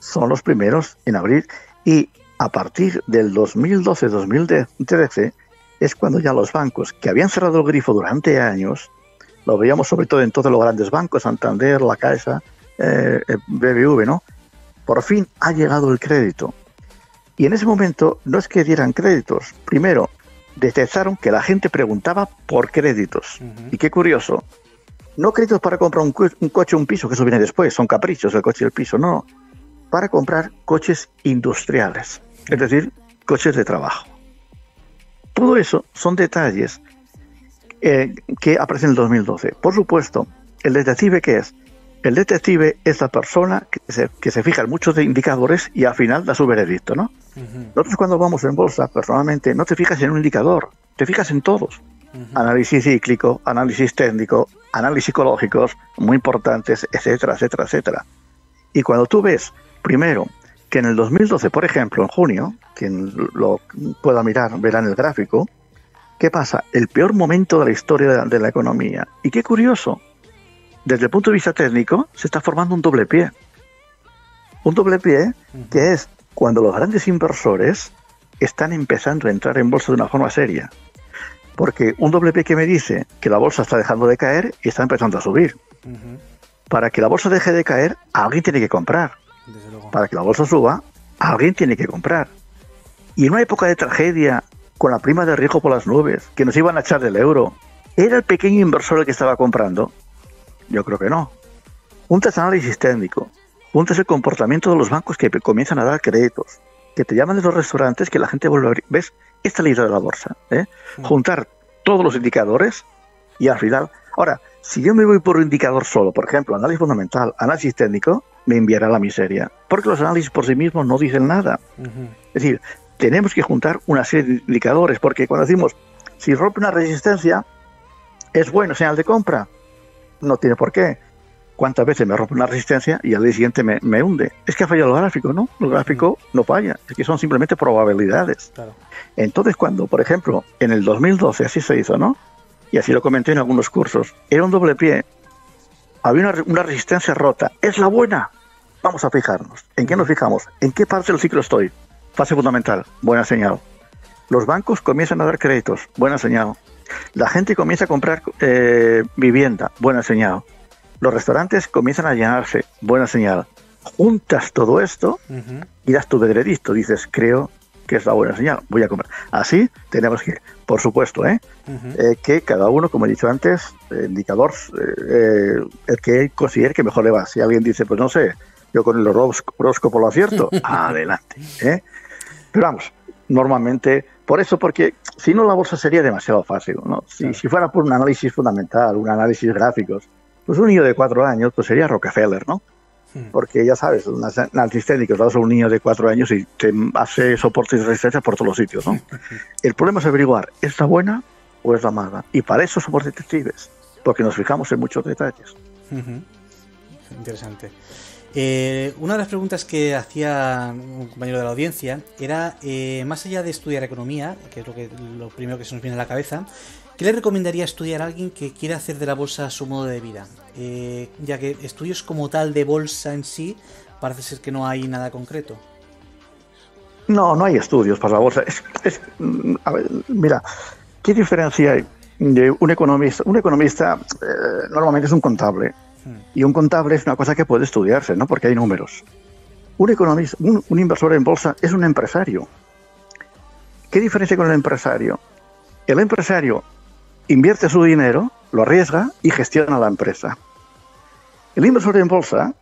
son los primeros en abrir y a partir del 2012-2013 es cuando ya los bancos que habían cerrado el grifo durante años, lo veíamos sobre todo en todos los grandes bancos, Santander, La Caixa, eh, eh BBV, ¿no? Por fin ha llegado el crédito. Y en ese momento no es que dieran créditos. Primero, detectaron que la gente preguntaba por créditos. Y qué curioso. No créditos para comprar un, un coche o un piso, que eso viene después, son caprichos el coche y el piso, no para comprar coches industriales, es decir, coches de trabajo. Todo eso son detalles eh, que aparecen en el 2012. Por supuesto, el detective, ¿qué es? El detective es la persona que se, que se fija en muchos indicadores y al final da su veredicto, ¿no? Nosotros cuando vamos en bolsa, personalmente, no te fijas en un indicador, te fijas en todos. Análisis cíclico, análisis técnico, análisis psicológicos, muy importantes, etcétera, etcétera, etcétera. Y cuando tú ves Primero, que en el 2012, por ejemplo, en junio, quien lo pueda mirar verá en el gráfico, ¿Qué pasa? El peor momento de la historia de la economía. Y qué curioso, desde el punto de vista técnico, se está formando un doble pie. Un doble pie que es cuando los grandes inversores están empezando a entrar en bolsa de una forma seria. Porque un doble pie que me dice que la bolsa está dejando de caer y está empezando a subir. Para que la bolsa deje de caer, alguien tiene que comprar. Para que la bolsa suba, alguien tiene que comprar. Y en una época de tragedia, con la prima de riesgo por las nubes, que nos iban a echar del euro, ¿era el pequeño inversor el que estaba comprando? Yo creo que no. Juntas análisis técnico, juntas el comportamiento de los bancos que comienzan a dar créditos, que te llaman de los restaurantes, que la gente vuelve a abrir. ¿Ves? Esta ley de la bolsa. ¿eh? Juntar todos los indicadores y al final. Ahora, si yo me voy por un indicador solo, por ejemplo, análisis fundamental, análisis técnico, me enviará la miseria. Porque los análisis por sí mismos no dicen nada. Es decir, tenemos que juntar una serie de indicadores, porque cuando decimos, si rompe una resistencia, es bueno, señal de compra. No tiene por qué cuántas veces me rompe una resistencia y al día siguiente me, hunde. Es que ha fallado el gráfico, ¿no? El gráfico no falla, es que son simplemente probabilidades. Entonces, cuando, por ejemplo, en el 2012 así se hizo, ¿no? Y así lo comenté en algunos cursos, era un doble pie, había una, resistencia rota, ¿es la buena? Vamos a fijarnos. ¿En qué nos fijamos? ¿En qué parte del ciclo estoy? Fase fundamental, buena señal. Los bancos comienzan a dar créditos, buena señal. La gente comienza a comprar eh, vivienda, buena señal los restaurantes comienzan a llenarse, buena señal. Juntas todo esto y das tu veredicto, dices, creo que es la buena señal, voy a comprar. Así tenemos que, por supuesto, ¿eh? eh que cada uno, como he dicho antes, eh, indicador, eh, el que considere que mejor le va. Si alguien dice, pues no sé, yo con el horóscopo lo acierto, adelante. Pero vamos, normalmente, por eso, porque si no la bolsa sería demasiado fácil. ¿no? Si, si fuera por un análisis fundamental, un análisis gráficos, pues un niño de cuatro años, pues sería Rockefeller, ¿no? Hmm. Porque ya sabes, un análisis técnico, das a un niño de cuatro años y te hace soporte y resistencia por todos los sitios, ¿no? El problema es averiguar, ¿es la buena o es la mala? Y para eso somos detectives, porque nos fijamos en muchos detalles. Interesante. Eh, una de las preguntas que hacía un compañero de la audiencia era, eh, más allá de estudiar economía, que es lo, que, lo primero que se nos viene a la cabeza, ¿Qué le recomendaría estudiar a alguien que quiera hacer de la bolsa su modo de vida? Eh, ya que estudios como tal de bolsa en sí, parece ser que no hay nada concreto. No, no hay estudios para la bolsa. mira, ¿qué diferencia hay de un economista? Un economista eh, normalmente es un contable. Hmm. Y un contable es una cosa que puede estudiarse, ¿no? Porque hay números. Un economista, un inversor en bolsa es un empresario. ¿Qué diferencia con el empresario? El empresario invierte su dinero, lo arriesga y gestiona la empresa. El inversor en bolsa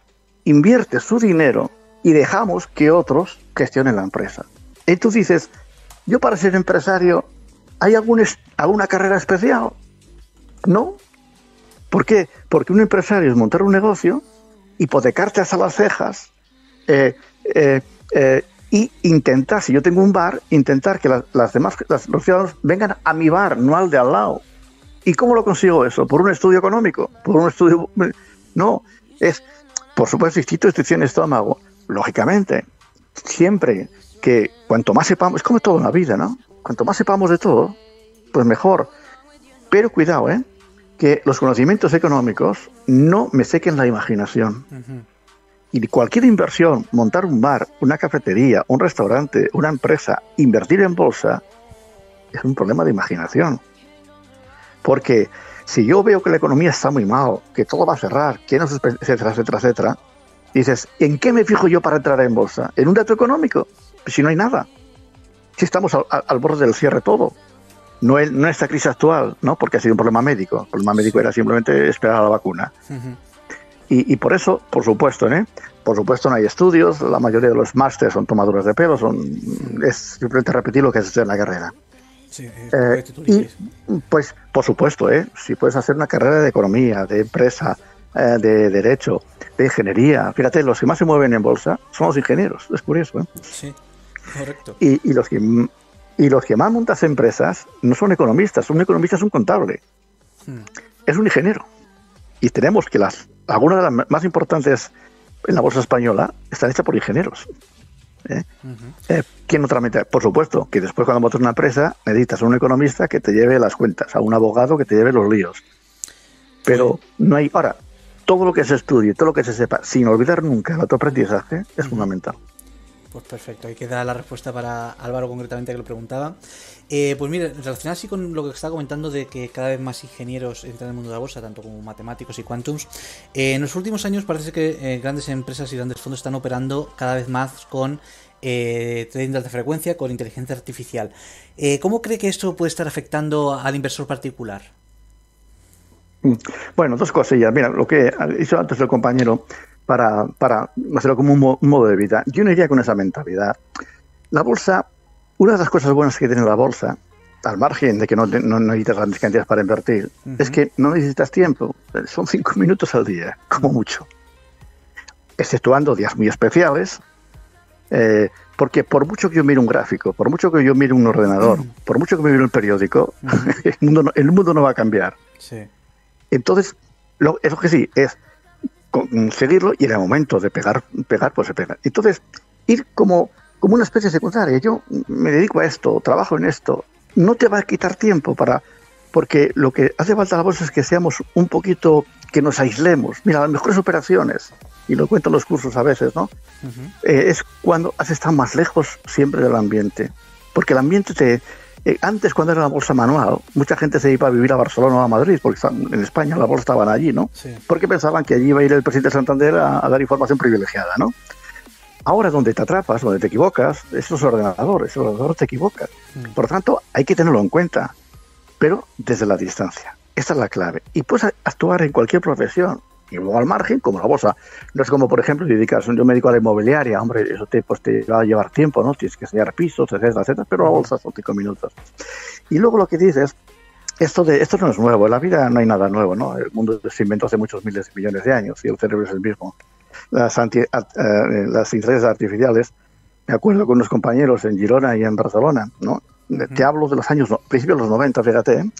invierte su dinero y dejamos que otros gestionen la empresa. Y tú dices, yo para ser empresario, ¿hay alguna carrera especial? No. ¿Por qué? Porque un empresario es montar un negocio, hipotecarte hasta las cejas eh, eh, eh, y intentar, si yo tengo un bar, intentar que las demás, los ciudadanos vengan a mi bar, no al de al lado. ¿Y cómo lo consigo eso? ¿Por un estudio económico? ¿Por un estudio...? No, es, por supuesto, instinto, instrucción, estómago. Lógicamente, siempre que cuanto más sepamos, es como todo en la vida, ¿no? Cuanto más sepamos de todo, pues mejor. Pero cuidado, ¿eh? Que los conocimientos económicos no me sequen la imaginación. Y cualquier inversión, montar un bar, una cafetería, un restaurante, una empresa, invertir en bolsa, es un problema de imaginación. Porque si yo veo que la economía está muy mal, que todo va a cerrar, que no se etcétera, etcétera, etcétera, dices, ¿en qué me fijo yo para entrar en bolsa? ¿En un dato económico? Si no hay nada. Si estamos al, borde del cierre todo. No, en, esta crisis actual, ¿no? Porque ha sido un problema médico. El problema médico era simplemente esperar a la vacuna. y, por eso, por supuesto, ¿eh? Por supuesto no hay estudios, la mayoría de los másteres son tomaduras de pelo, son, es simplemente repetir lo que es en la carrera. Eh, y, pues, por supuesto, ¿eh? si puedes hacer una carrera de economía, de empresa, eh, de derecho, de ingeniería. Fíjate, los que más se mueven en bolsa son los ingenieros, es curioso. ¿eh? Sí, correcto. Y, los que, y los que más montas empresas no son economistas, un economista es un contable, hmm. es un ingeniero. Y tenemos que las algunas de las más importantes en la bolsa española están hechas por ingenieros. ¿Eh? Eh, ¿Quién otra meta? Por supuesto, que después cuando montas una empresa necesitas a un economista que te lleve las cuentas, a un abogado que te lleve los líos. Pero no hay... Ahora, todo lo que se estudie, todo lo que se sepa, sin olvidar nunca el aprendizaje, es fundamental. Pues perfecto, ahí queda la respuesta para Álvaro concretamente que lo preguntaba. Eh, pues mire, relacionado así con lo que está comentando de que cada vez más ingenieros entran en el mundo de la bolsa, tanto como matemáticos y quantums, eh, en los últimos años parece que eh, grandes empresas y grandes fondos están operando cada vez más con trading de alta frecuencia, con inteligencia artificial. ¿Cómo cree que esto puede estar afectando al inversor particular? Mm. Bueno, dos cosillas. Mira, lo que hizo antes el compañero para, para hacerlo como un, modo de vida. Yo no iría con esa mentalidad. La bolsa, una de las cosas buenas que tiene la bolsa, al margen de que no, no necesitas grandes cantidades para invertir, es que no necesitas tiempo. Son cinco minutos al día, como mucho. Exceptuando días muy especiales, eh, porque por mucho que yo mire un gráfico, por mucho que yo mire un ordenador, por mucho que me mire un periódico, el, mundo no, el mundo no va a cambiar. Sí. Entonces, lo, eso que sí, es conseguirlo y en el momento de pegar, pegar pues se pega. Entonces, ir como, como una especie secundaria. Yo me dedico a esto, trabajo en esto. No te va a quitar tiempo para... Porque lo que hace falta a la bolsa es que seamos un poquito, que nos aislemos. Mira, las mejores operaciones, y lo cuento en los cursos a veces, ¿no? Eh, es cuando has estado más lejos siempre del ambiente. Porque el ambiente te, eh, antes, cuando era la bolsa manual, mucha gente se iba a vivir a Barcelona o a Madrid, porque en España la bolsa estaban allí, ¿no? Porque pensaban que allí iba a ir el presidente de Santander a, dar información privilegiada, ¿no? Ahora, donde te atrapas, donde te equivocas, es los ordenadores, los ordenadores te equivocas. Mm. Por lo tanto, hay que tenerlo en cuenta, pero desde la distancia. Esa es la clave. Y puedes actuar en cualquier profesión y luego al margen, como la bolsa. No es como, por ejemplo, dedicarse un médico a la inmobiliaria, hombre, eso te, pues, te va a llevar tiempo, ¿no? Tienes que enseñar pisos, etcétera, etcétera, pero la bolsa son cinco minutos. Y luego lo que dices, esto, de, esto no es nuevo, en la vida no hay nada nuevo, ¿no? El mundo se inventó hace muchos miles de millones de años y el cerebro es el mismo. Las, anti, eh, las inteligencias artificiales, me acuerdo con unos compañeros en Girona y en Barcelona, ¿no? Te hablo de los años, principios de los 90, fíjate, ¿eh?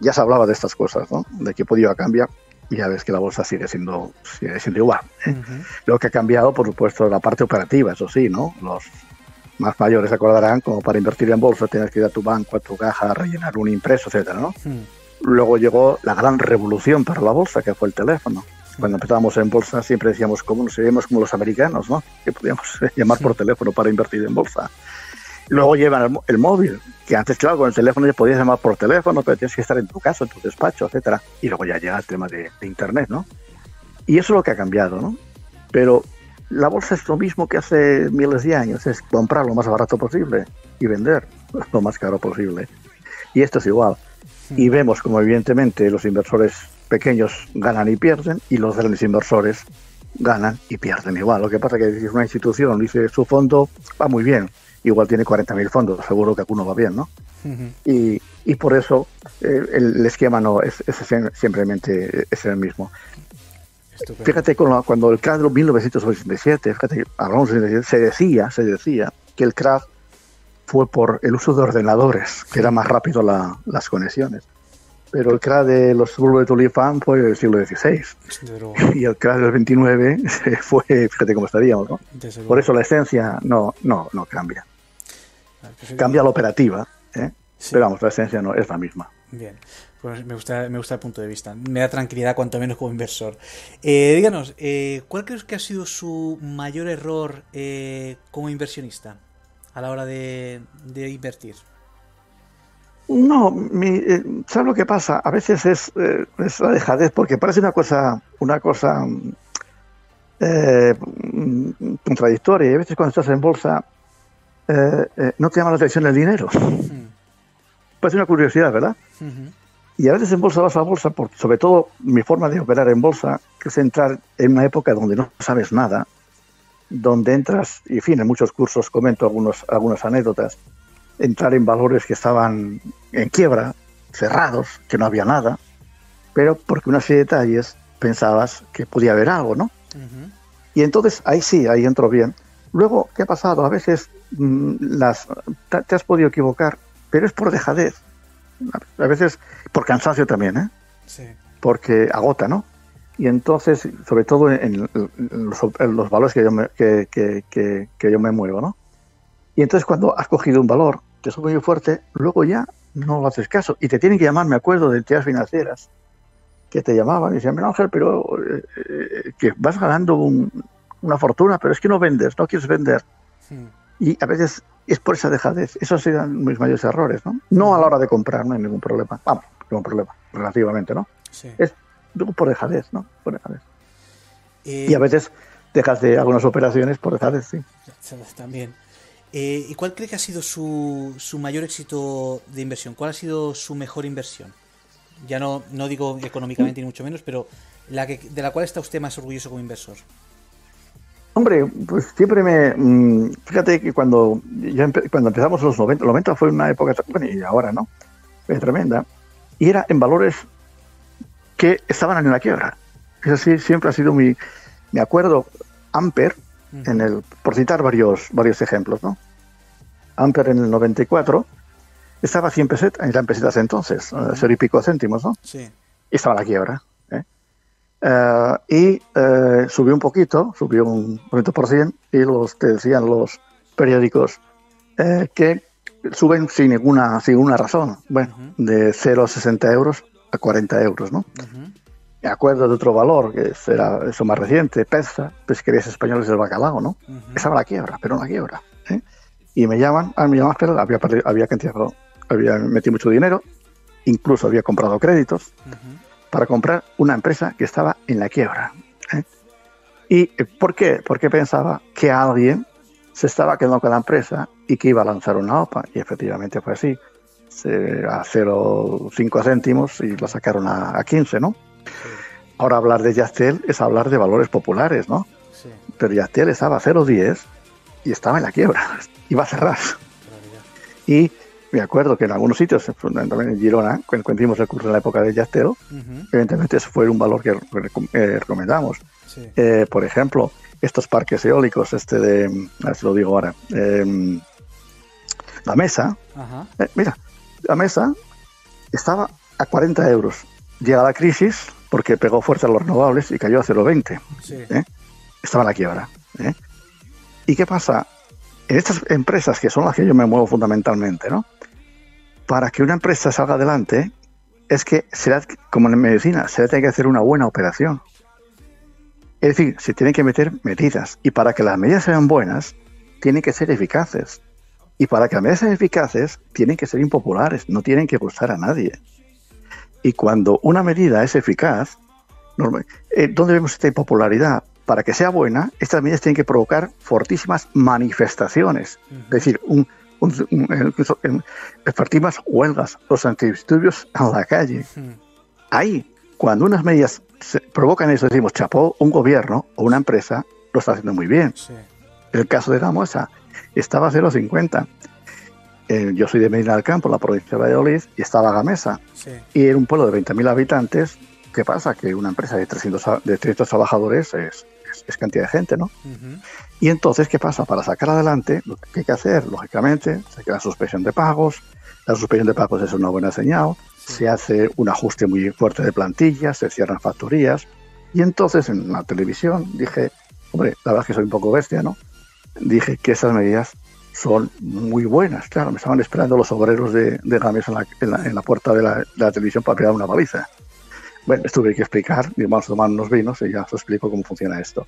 ya se hablaba de estas cosas, ¿no? De que podía cambiar y ya ves que la bolsa sigue siendo, sigue siendo igual. ¿eh? Lo que ha cambiado, por supuesto, la parte operativa, eso sí, ¿no? Los más mayores se acordarán, como para invertir en bolsa tienes que ir a tu banco, a tu caja, a rellenar un impreso, etcétera, ¿no? Luego llegó la gran revolución para la bolsa, que fue el teléfono. Cuando empezábamos en bolsa siempre decíamos, ¿cómo nos seríamos como los americanos, ¿no? Que podíamos llamar por teléfono para invertir en bolsa. Luego llevan el, móvil, que antes, claro, con el teléfono ya podías llamar por teléfono, pero tienes que estar en tu casa, en tu despacho, etcétera. Y luego ya llega el tema de, Internet, ¿no? Y eso es lo que ha cambiado, ¿no? Pero la bolsa es lo mismo que hace miles de años, es comprar lo más barato posible y vender lo más caro posible. Y esto es igual. Y vemos como evidentemente los inversores pequeños ganan y pierden y los grandes inversores ganan y pierden igual. Lo que pasa es que si una institución dice su fondo va muy bien, igual tiene 40.000 fondos, seguro que alguno va bien, ¿no? y, y, por eso eh, el, esquema no es, simplemente es el mismo. Fíjate cuando el crack de 1987, fíjate, hablamos de, se decía, se decía que el crack fue por el uso de ordenadores, que era más rápido la, las conexiones. Pero el crack de los suburbios de Tulipán fue del siglo XVI. Y el crack del 29 fue, fíjate cómo estaríamos, ¿no? Por eso la esencia no, no, no cambia. Cambia la operativa, ¿eh? pero vamos, la esencia no es la misma. Bien, pues me gusta, me gusta el punto de vista. Me da tranquilidad, cuanto menos como inversor. Eh, díganos, eh, ¿cuál crees que ha sido su mayor error como inversionista a la hora de, invertir? No, mi, ¿sabes lo que pasa? A veces es, es, la dejadez, porque parece una cosa, una cosa contradictoria. Y a veces cuando estás en bolsa eh, eh, no te llama la atención el dinero. Hmm. Parece una curiosidad, ¿verdad? Y a veces en bolsa vas a bolsa, porque sobre todo mi forma de operar en bolsa, que es entrar en una época donde no sabes nada, donde entras, y en fin, en muchos cursos comento algunos, algunas anécdotas, entrar en valores que estaban en quiebra, cerrados, que no había nada, pero porque una serie de detalles pensabas que podía haber algo, ¿no? Y entonces ahí sí, ahí entro bien. Luego, ¿qué ha pasado? A veces mm, las, te has podido equivocar, pero es por dejadez. A veces por cansancio también, ¿eh? Sí. Porque agota, ¿no? Y entonces, sobre todo en, los, valores que yo me, que, yo me muevo, ¿no? Y entonces cuando has cogido un valor que es muy fuerte, luego ya no lo haces caso. Y te tienen que llamar, me acuerdo, de entidades financieras que te llamaban y decían, Ángel, pero eh, eh, que vas ganando una fortuna, pero es que no vendes, no quieres vender. Y a veces es por esa dejadez. Esos serían mis mayores errores, ¿no? No a la hora de comprar, no hay ningún problema. Vamos, ningún problema, relativamente, ¿no? Sí. Es por dejadez, ¿no? Por dejadez. Eh, y a veces dejas de algunas operaciones por dejadez, sí. También. Eh, ¿Y cuál cree que ha sido su, su mayor éxito de inversión? ¿Cuál ha sido su mejor inversión? Ya no, no digo económicamente ni mucho menos, pero la que, de la cual está usted más orgulloso como inversor. Hombre, pues siempre me. Mm, fíjate que cuando ya cuando empezamos los 90, los 90 fue una época, bueno, y ahora, ¿no? Es tremenda. Y era en valores que estaban en la quiebra. Es así, siempre ha sido mi. Me acuerdo, Amper, en el, por citar varios, varios ejemplos, ¿no? Amper en el 94 estaba a 100 pesetas, eran pesetas entonces, uh y pico céntimos, ¿no? Sí. Y estaba la quiebra. Eh, y eh, subió un poquito, subió un 20%, y los, te decían los periódicos eh, que suben sin ninguna, sin ninguna razón. Bueno, de 0,60 euros a 40 euros, ¿no? Me acuerdo de otro valor, que era eso más reciente, Peza, Pesquerías Españoles del Bacalao, ¿no? Estaba la quiebra, pero la quiebra. Y me llaman, ah, me llaman, pero había, había, había metido mucho dinero, incluso había comprado créditos para comprar una empresa que estaba en la quiebra. ¿eh? ¿Y eh, por qué? Porque pensaba que alguien se estaba quedando con la empresa y que iba a lanzar una OPA. Y efectivamente fue así. a 0,5 céntimos y la sacaron a, 15, ¿no? Ahora hablar de Yastel es hablar de valores populares, ¿no? Pero Yastel estaba a 0,10 y estaba en la quiebra. Iba a cerrar. Y me acuerdo que en algunos sitios, fundamentalmente en Girona, cuando hicimos el curso en la época de Yastero, evidentemente ese fue un valor que eh, recomendamos. Eh, por ejemplo, estos parques eólicos, este de, a ver si lo digo ahora, em, la mesa, eh, mira, la mesa estaba a 40 euros. Llega la crisis porque pegó fuerte a los renovables y cayó a 0,20. Estaba en la quiebra. ¿Y qué pasa? En estas empresas, que son las que yo me muevo fundamentalmente, ¿no? Para que una empresa salga adelante es que será, como en medicina, se tiene que hacer una buena operación. Es decir, se tienen que meter medidas. Y para que las medidas sean buenas, tienen que ser eficaces. Y para que las medidas sean eficaces, tienen que ser impopulares, no tienen que gustar a nadie. Y cuando una medida es eficaz, eh, ¿dónde vemos esta impopularidad? Para que sea buena, estas medidas tienen que provocar fortísimas manifestaciones. Es decir, un, partimos huelgas, los antidisturbios en la calle. Ahí, cuando unas medidas provocan eso, decimos, chapó, un gobierno o una empresa lo está haciendo muy bien. El caso de Gamosa estaba a 0,50. Eh, yo soy de Medina del Campo, la provincia de Valladolid, y estaba Gamesa. Y en un pueblo de 20.000 habitantes, ¿qué pasa? Que una empresa de 300, de 300 trabajadores es, es, cantidad de gente, ¿no? Y entonces, ¿qué pasa? Para sacar adelante, lo que hay que hacer, lógicamente, se queda suspensión de pagos. La suspensión de pagos es una buena señal. Se hace un ajuste muy fuerte de plantillas, se cierran factorías. Y entonces en la televisión dije, hombre, la verdad es que soy un poco bestia, ¿no? Dije que esas medidas son muy buenas. Claro, me estaban esperando los obreros de, de Games en la, en, la, puerta de la, de la televisión para pegar una baliza. Bueno, esto tuve que explicar, y vamos a tomar unos vinos y ya os explico cómo funciona esto.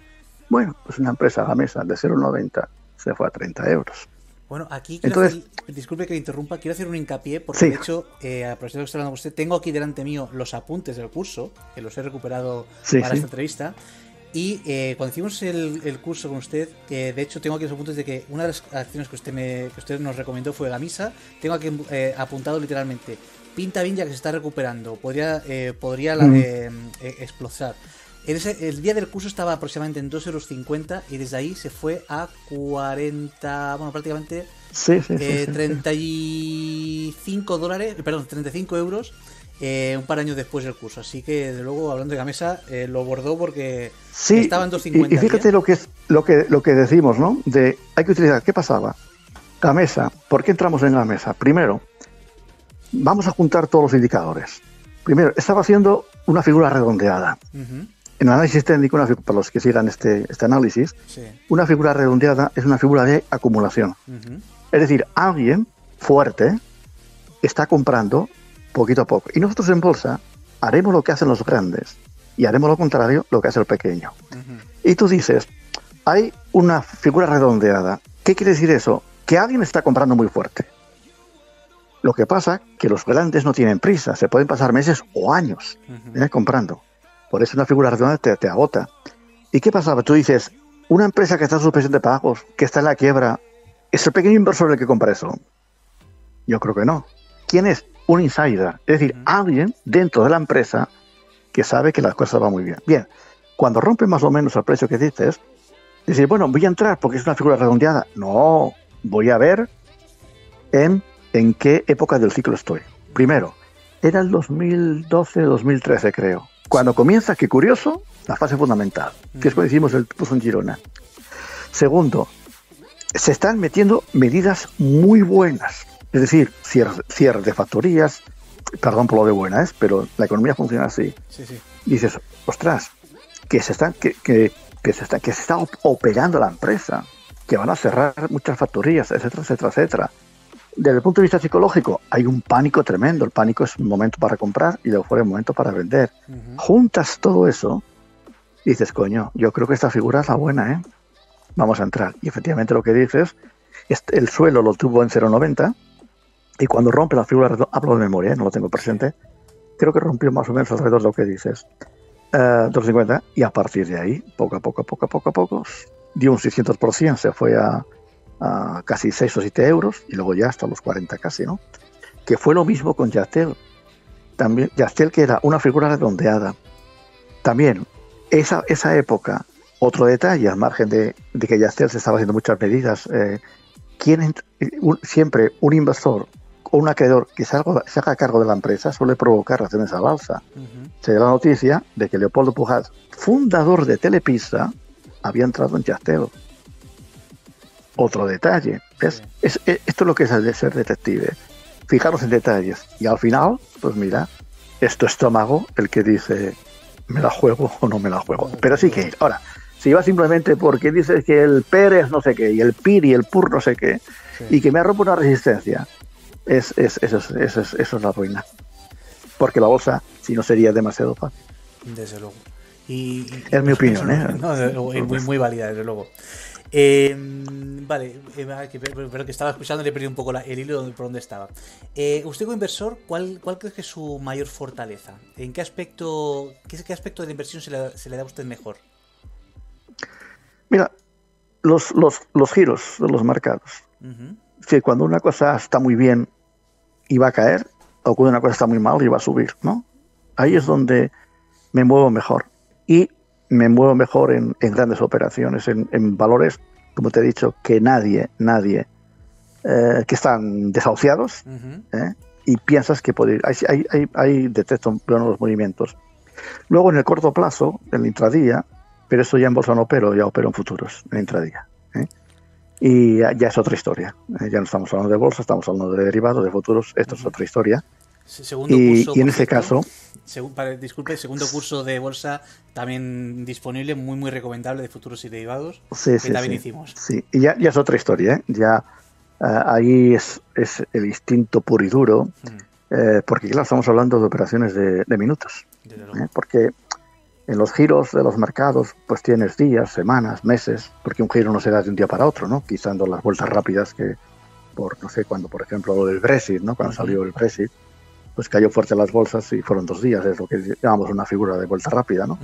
Bueno, pues una empresa a la mesa de 0,90 se fue a 30 euros. Bueno, aquí Entonces, disculpe que le interrumpa, quiero hacer un hincapié porque de hecho, eh, a propósito de que está hablando usted, tengo aquí delante mío los apuntes del curso, que los he recuperado para esta entrevista. Y eh, cuando hicimos el, curso con usted, eh, de hecho tengo aquí los apuntes de que una de las acciones que usted, me, que usted nos recomendó fue la misa. Tengo aquí eh, apuntado literalmente pinta bien ya que se está recuperando, podría, eh, podría eh, eh, explotar. el día del curso estaba aproximadamente en 2,50 euros y desde ahí se fue a 40, bueno, prácticamente sí, sí, 35 dólares, perdón, 35 euros un par de años después del curso. Así que, de luego, hablando de Gamesa, lo bordó porque estaba en 2,50. Y, y fíjate lo que, es, lo, que, lo que decimos, ¿no? De hay que utilizar, ¿qué pasaba? Gamesa, ¿por qué entramos en la mesa? Primero, vamos a juntar todos los indicadores. Primero, estaba haciendo una figura redondeada. en análisis técnico, una, para los que sigan este, este análisis, Sí. una figura redondeada es una figura de acumulación. Es decir, alguien fuerte está comprando poquito a poco. Y nosotros en bolsa haremos lo que hacen los grandes y haremos lo contrario, lo que hace el pequeño. Y tú dices, hay una figura redondeada. ¿Qué quiere decir eso? Que alguien está comprando muy fuerte. Lo que pasa que los grandes no tienen prisa, se pueden pasar meses o años. ¿eh? comprando. Por eso una figura redonda te, te agota. ¿Y qué pasaba? Tú dices, una empresa que está en suspensión de pagos, que está en la quiebra, ¿es el pequeño inversor el que compra eso? Yo creo que no. ¿Quién es? Un insider. Es decir, alguien dentro de la empresa que sabe que las cosas van muy bien. Bien, cuando rompe más o menos el precio que dices, dices, bueno, voy a entrar porque es una figura redondeada. No, voy a ver en, en qué época del ciclo estoy. Primero, era el 2012-2013, creo. Cuando comienza, qué curioso, la fase fundamental, que es cuando hicimos el puso en Girona. Segundo, se están metiendo medidas muy buenas. Es decir, cierres cierre de factorías, perdón por lo de buenas, pero la economía funciona así Sí, sí. dices, ostras, que se están, que, que, que se está, que se está op- operando la empresa, que van a cerrar muchas factorías, etcétera, etcétera, etcétera. Desde el punto de vista psicológico, hay un pánico tremendo. El pánico es un momento para comprar y luego fuera un momento para vender. Ujú. Juntas todo eso y dices, coño, yo creo que esta figura es la buena, ¿eh? Vamos a entrar. Y efectivamente lo que dices, es- el suelo lo tuvo en 0,90 y cuando rompe la figura, hablo de memoria, ¿eh? no lo tengo presente, creo que rompió más o menos alrededor de lo que dices. Eh, 250 y a partir de ahí, poco a poco, poco a poco, a poco, dio un 600%, se fue a, a casi 6 o 7 euros y luego ya hasta los 40 casi, ¿no? Que fue lo mismo con Yastel. También, Yastel que era una figura redondeada. También, esa, esa época, otro detalle, al margen de, de que Yastel se estaba haciendo muchas medidas, eh, ¿quién ent- un- siempre un inversor o un acreedor que se haga, se haga cargo de la empresa suele provocar reacciones al alza Ujú. se dio la noticia de que Leopoldo Pujat, fundador de Telepizza, había entrado en Yastel. Otro detalle. ¿ves? Es- es- esto es lo que es el de ser detective. Fijaros en detalles. Y al final, pues mira, es tu estómago el que dice, ¿me la juego o no me la juego? Pero sí que, ahora, si va simplemente porque dices que el Pérez no sé qué, y el PIR y el PUR no sé qué, Sí. y que me roto una resistencia, es, es- eso, es, eso, es, eso es la ruina. Porque la bolsa, si no sería demasiado fácil. Desde luego. Y, Es mi opinión, ¿eh? No, luego, es muy, muy válida, desde luego. Eh, vale, eh, que- pero que estaba escuchando le perdí un poco la- el hilo donde- por donde estaba. Eh, usted como inversor, ¿cuál, ¿cuál cree que es su mayor fortaleza? ¿En qué aspecto, qué, qué aspecto de la inversión se le, se le da a usted mejor? Mira, los, los, los giros de los mercados. Ujú, Que cuando una cosa está muy bien y va a caer, o cuando una cosa está muy mal y va a subir, ¿no? Ahí es donde me muevo mejor. Y me muevo mejor en, en grandes operaciones, en, en valores, como te he dicho, que nadie, nadie, eh, que están desahuciados, ¿eh? y piensas que puede ir. Ahí, ahí, ahí, detecto buenos movimientos. Luego, en el corto plazo, en el intradía, pero eso ya en bolsa no opero, ya opero en futuros, en intradía. ¿eh? Y ya, ya es otra historia. Ya no estamos hablando de bolsa, estamos hablando de derivados, de futuros, esto es otra historia. Se- Segundo Y, curso, y en ese cierto, caso, para- disculpe, segundo curso de bolsa también disponible, muy muy recomendable de futuros y derivados, sí, que sí, también sí. hicimos. Sí, y ya, ya es otra historia. ¿eh? Ya eh, ahí es, es el instinto puro y duro, Mm, eh, porque claro, estamos hablando de operaciones de, de minutos. ¿eh? porque en los giros de los mercados pues tienes días, semanas, meses, porque un giro no se da de un día para otro, ¿no? Quizá dando las vueltas rápidas que por, no sé, cuando por ejemplo lo del Brexit, ¿no? Cuando salió el Brexit, pues cayó fuerte las bolsas y fueron dos días, es lo que llamamos una figura de vuelta rápida, ¿no?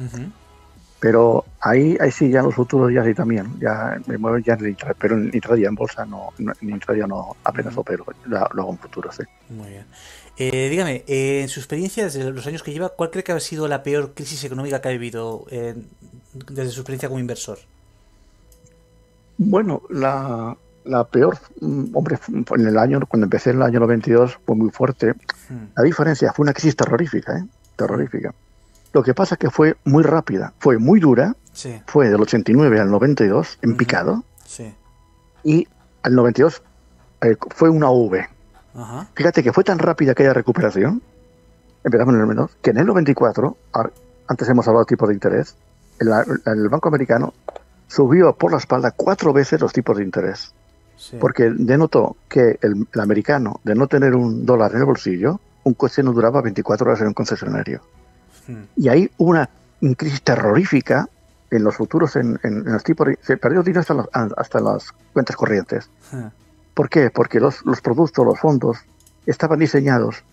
Pero ahí, ahí sí, ya en los futuros ya sí también, ya me muevo ya en el intra, pero en intradía, en bolsa no, no- en intradía no apenas opero, la- lo hago en futuros, sí. Muy bien. Eh, dígame, eh, en su experiencia, desde los años que lleva, ¿cuál cree que ha sido la peor crisis económica que ha vivido eh, desde su experiencia como inversor? Bueno, la, la peor, mm, hombre, en el año, cuando empecé en el año 92 fue muy fuerte. Mm, La diferencia fue una crisis terrorífica, ¿eh? Terrorífica. Lo que pasa que fue muy rápida, fue muy dura, Sí, fue del 89 al 92 en Ujú. picado sí. y al 92 eh, fue una V. Ajá. Fíjate que fue tan rápida aquella recuperación, empezamos en el 92, que en el 94 ar- antes hemos hablado de tipo de interés, el, el Banco Americano subió por la espalda cuatro veces los tipos de interés. Porque denotó que el, americano, de no tener un dólar en el bolsillo, un coche no duraba 24 horas en un concesionario. Hmm. Y ahí hubo una crisis terrorífica en los futuros, en, los tipos. Se perdió dinero hasta, las cuentas corrientes. Hmm. ¿Por qué? Porque los, los productos, los fondos, estaban diseñados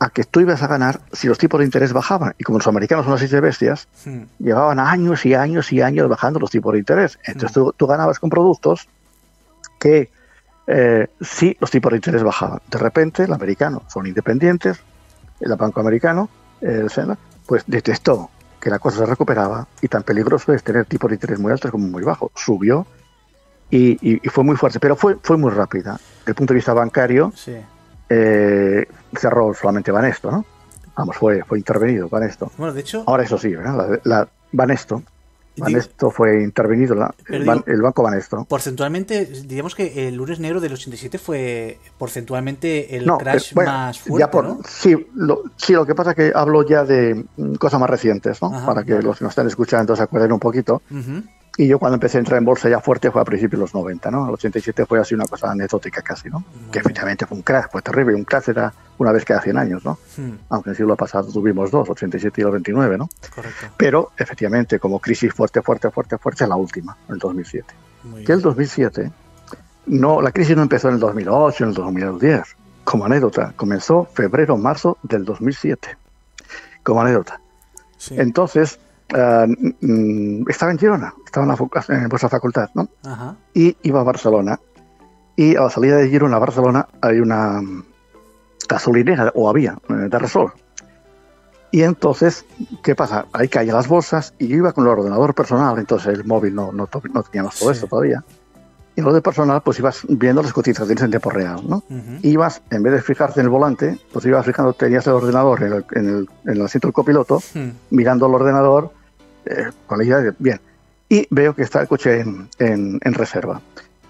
a que tú ibas a ganar si los tipos de interés bajaban. Y como los americanos son así de bestias, hmm. llevaban años y años y años bajando los tipos de interés. Entonces hmm. tú, ganabas con productos que eh, sí los tipos de interés bajaban. De repente el americano son independientes, el banco americano, el Sena, pues detestó que la cosa se recuperaba y tan peligroso es tener tipos de interés muy altos como muy bajos. Subió y, fue muy fuerte, pero fue, fue muy rápida. Desde el punto de vista bancario, sí eh, cerró solamente Banesto, ¿no? Vamos, fue, fue intervenido Banesto. Bueno, de hecho... Ahora eso sí, ¿verdad? La, la Banesto, Banesto fue intervenido, la, el, banco Banesto. Porcentualmente, digamos que el lunes negro del 87 fue porcentualmente el crash más fuerte, ¿no? sí, lo, sí, lo que pasa es que hablo ya de cosas más recientes, ¿no? Para que los que nos están escuchando se acuerden un poquito. Y yo cuando empecé a entrar en bolsa ya fuerte fue a principios de los 90, ¿no? El 87 fue así una cosa anecdótica casi, ¿no? Que efectivamente fue un crash, fue terrible. Un crash era una vez cada 100 años, ¿no? Hmm. Aunque en el siglo pasado tuvimos dos, 87 y el 29, ¿no? Correcto. Pero efectivamente como crisis fuerte, fuerte, fuerte, fuerte, es la última, en el 2007. que el 2007, no, la crisis no empezó en el 2008, en el 2010. Como anécdota, comenzó febrero, marzo del 2007. Como anécdota. Entonces, mm, estaba en Girona, estaba en, la, en vuestra facultad, ¿no? Y iba a Barcelona. Y a la salida de Girona a Barcelona hay una gasolinera, o había, eh, de Resol. Y entonces, ¿qué pasa? Ahí caían las bolsas y yo iba con el ordenador personal, entonces el móvil no, no, no teníamos todo esto todavía. Y lo de personal, pues ibas viendo las cotizaciones en tiempo real, ¿no? Ibas, en vez de fijarte en el volante, pues ibas fijando, tenías el ordenador en el, en el, en el asiento del copiloto, mirando el ordenador, eh, con la idea de, bien, y veo que está el coche en, en, reserva.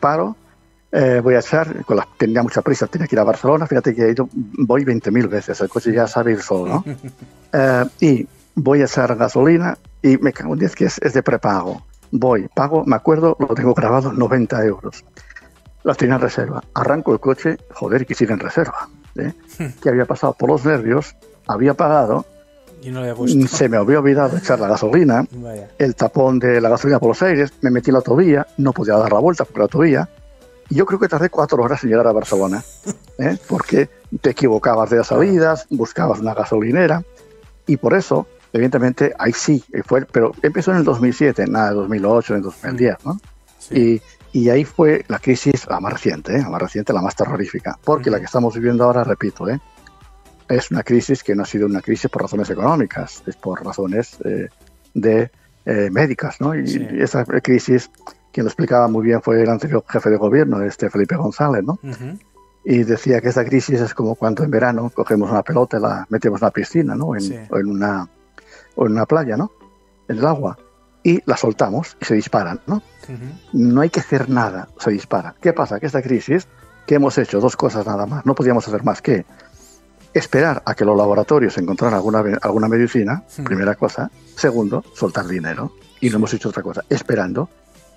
Paro, eh, voy a echar, con la, tenía mucha prisa, tenía que ir a Barcelona, fíjate que he ido, voy 20.000 veces, el coche ya sabe ir solo, ¿no? Eh, y voy a echar gasolina y me cago en 10 que es, es, de prepago. Voy, pago, me acuerdo, lo tengo grabado, 90 euros. Las tenía en reserva. Arranco el coche, joder, que sigue en reserva. que había pasado por los nervios, había pagado se me había olvidado echar la gasolina, el tapón de la gasolina por los aires, me metí en la autovía, no podía dar la vuelta por la autovía. Y yo creo que tardé cuatro horas en llegar a Barcelona, ¿eh? porque te equivocabas de las salidas, buscabas una gasolinera, y por eso, evidentemente, ahí sí, fue, pero empezó en el 2007, nada, 2008, en 2010, ¿no? Y, y, ahí fue la crisis la más reciente, ¿eh? la más reciente, la más terrorífica, porque la que estamos viviendo ahora, repito, ¿eh? Es una crisis que no ha sido una crisis por razones económicas, es por razones eh, de eh, médicas, ¿no? Y, esa crisis, quien lo explicaba muy bien fue el anterior jefe de gobierno, este Felipe González, ¿no? Y decía que esa crisis es como cuando en verano cogemos una pelota y la metemos en una piscina, ¿no? En, o, en una, o en una playa, ¿no? En el agua. Y la soltamos y se disparan, ¿no? No hay que hacer nada, se dispara. ¿Qué pasa? Que esta crisis, que hemos hecho dos cosas nada más, no podíamos hacer más que esperar a que los laboratorios encontraran alguna, alguna medicina, primera cosa. Segundo, soltar dinero. Y no hemos hecho otra cosa, esperando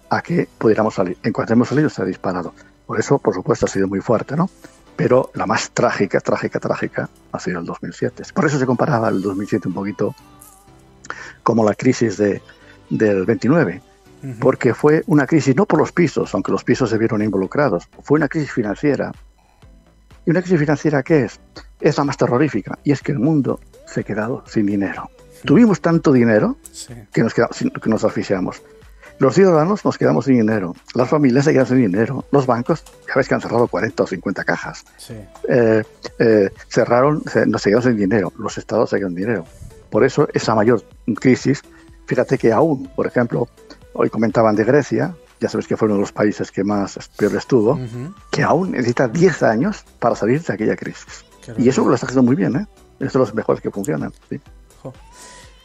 a que pudiéramos salir. En cuanto hemos salido, se ha disparado. Por eso, por supuesto, ha sido muy fuerte, ¿no? Pero la más trágica, trágica, trágica ha sido el 2007. Por eso se comparaba el 2007 un poquito como la crisis de, del 29. Porque fue una crisis no por los pisos, aunque los pisos se vieron involucrados, fue una crisis financiera. ¿Y una crisis financiera qué es? Es la más terrorífica, y es que el mundo se ha quedado sin dinero. Tuvimos tanto dinero que, nos quedamos, que nos asfixiamos. Los ciudadanos nos quedamos sin dinero, las familias se quedan sin dinero, los bancos, ya ves que han cerrado 40 o 50 cajas, eh, eh, cerraron, nos quedamos sin dinero, los estados se quedan sin dinero. Por eso esa mayor crisis, fíjate que aún, por ejemplo, hoy comentaban de Grecia, ya sabes que fue uno de los países que más peor estuvo, que aún necesita 10 años para salir de aquella crisis y eso lo está haciendo muy bien, ¿eh? Es de los mejores que funcionan. Sí.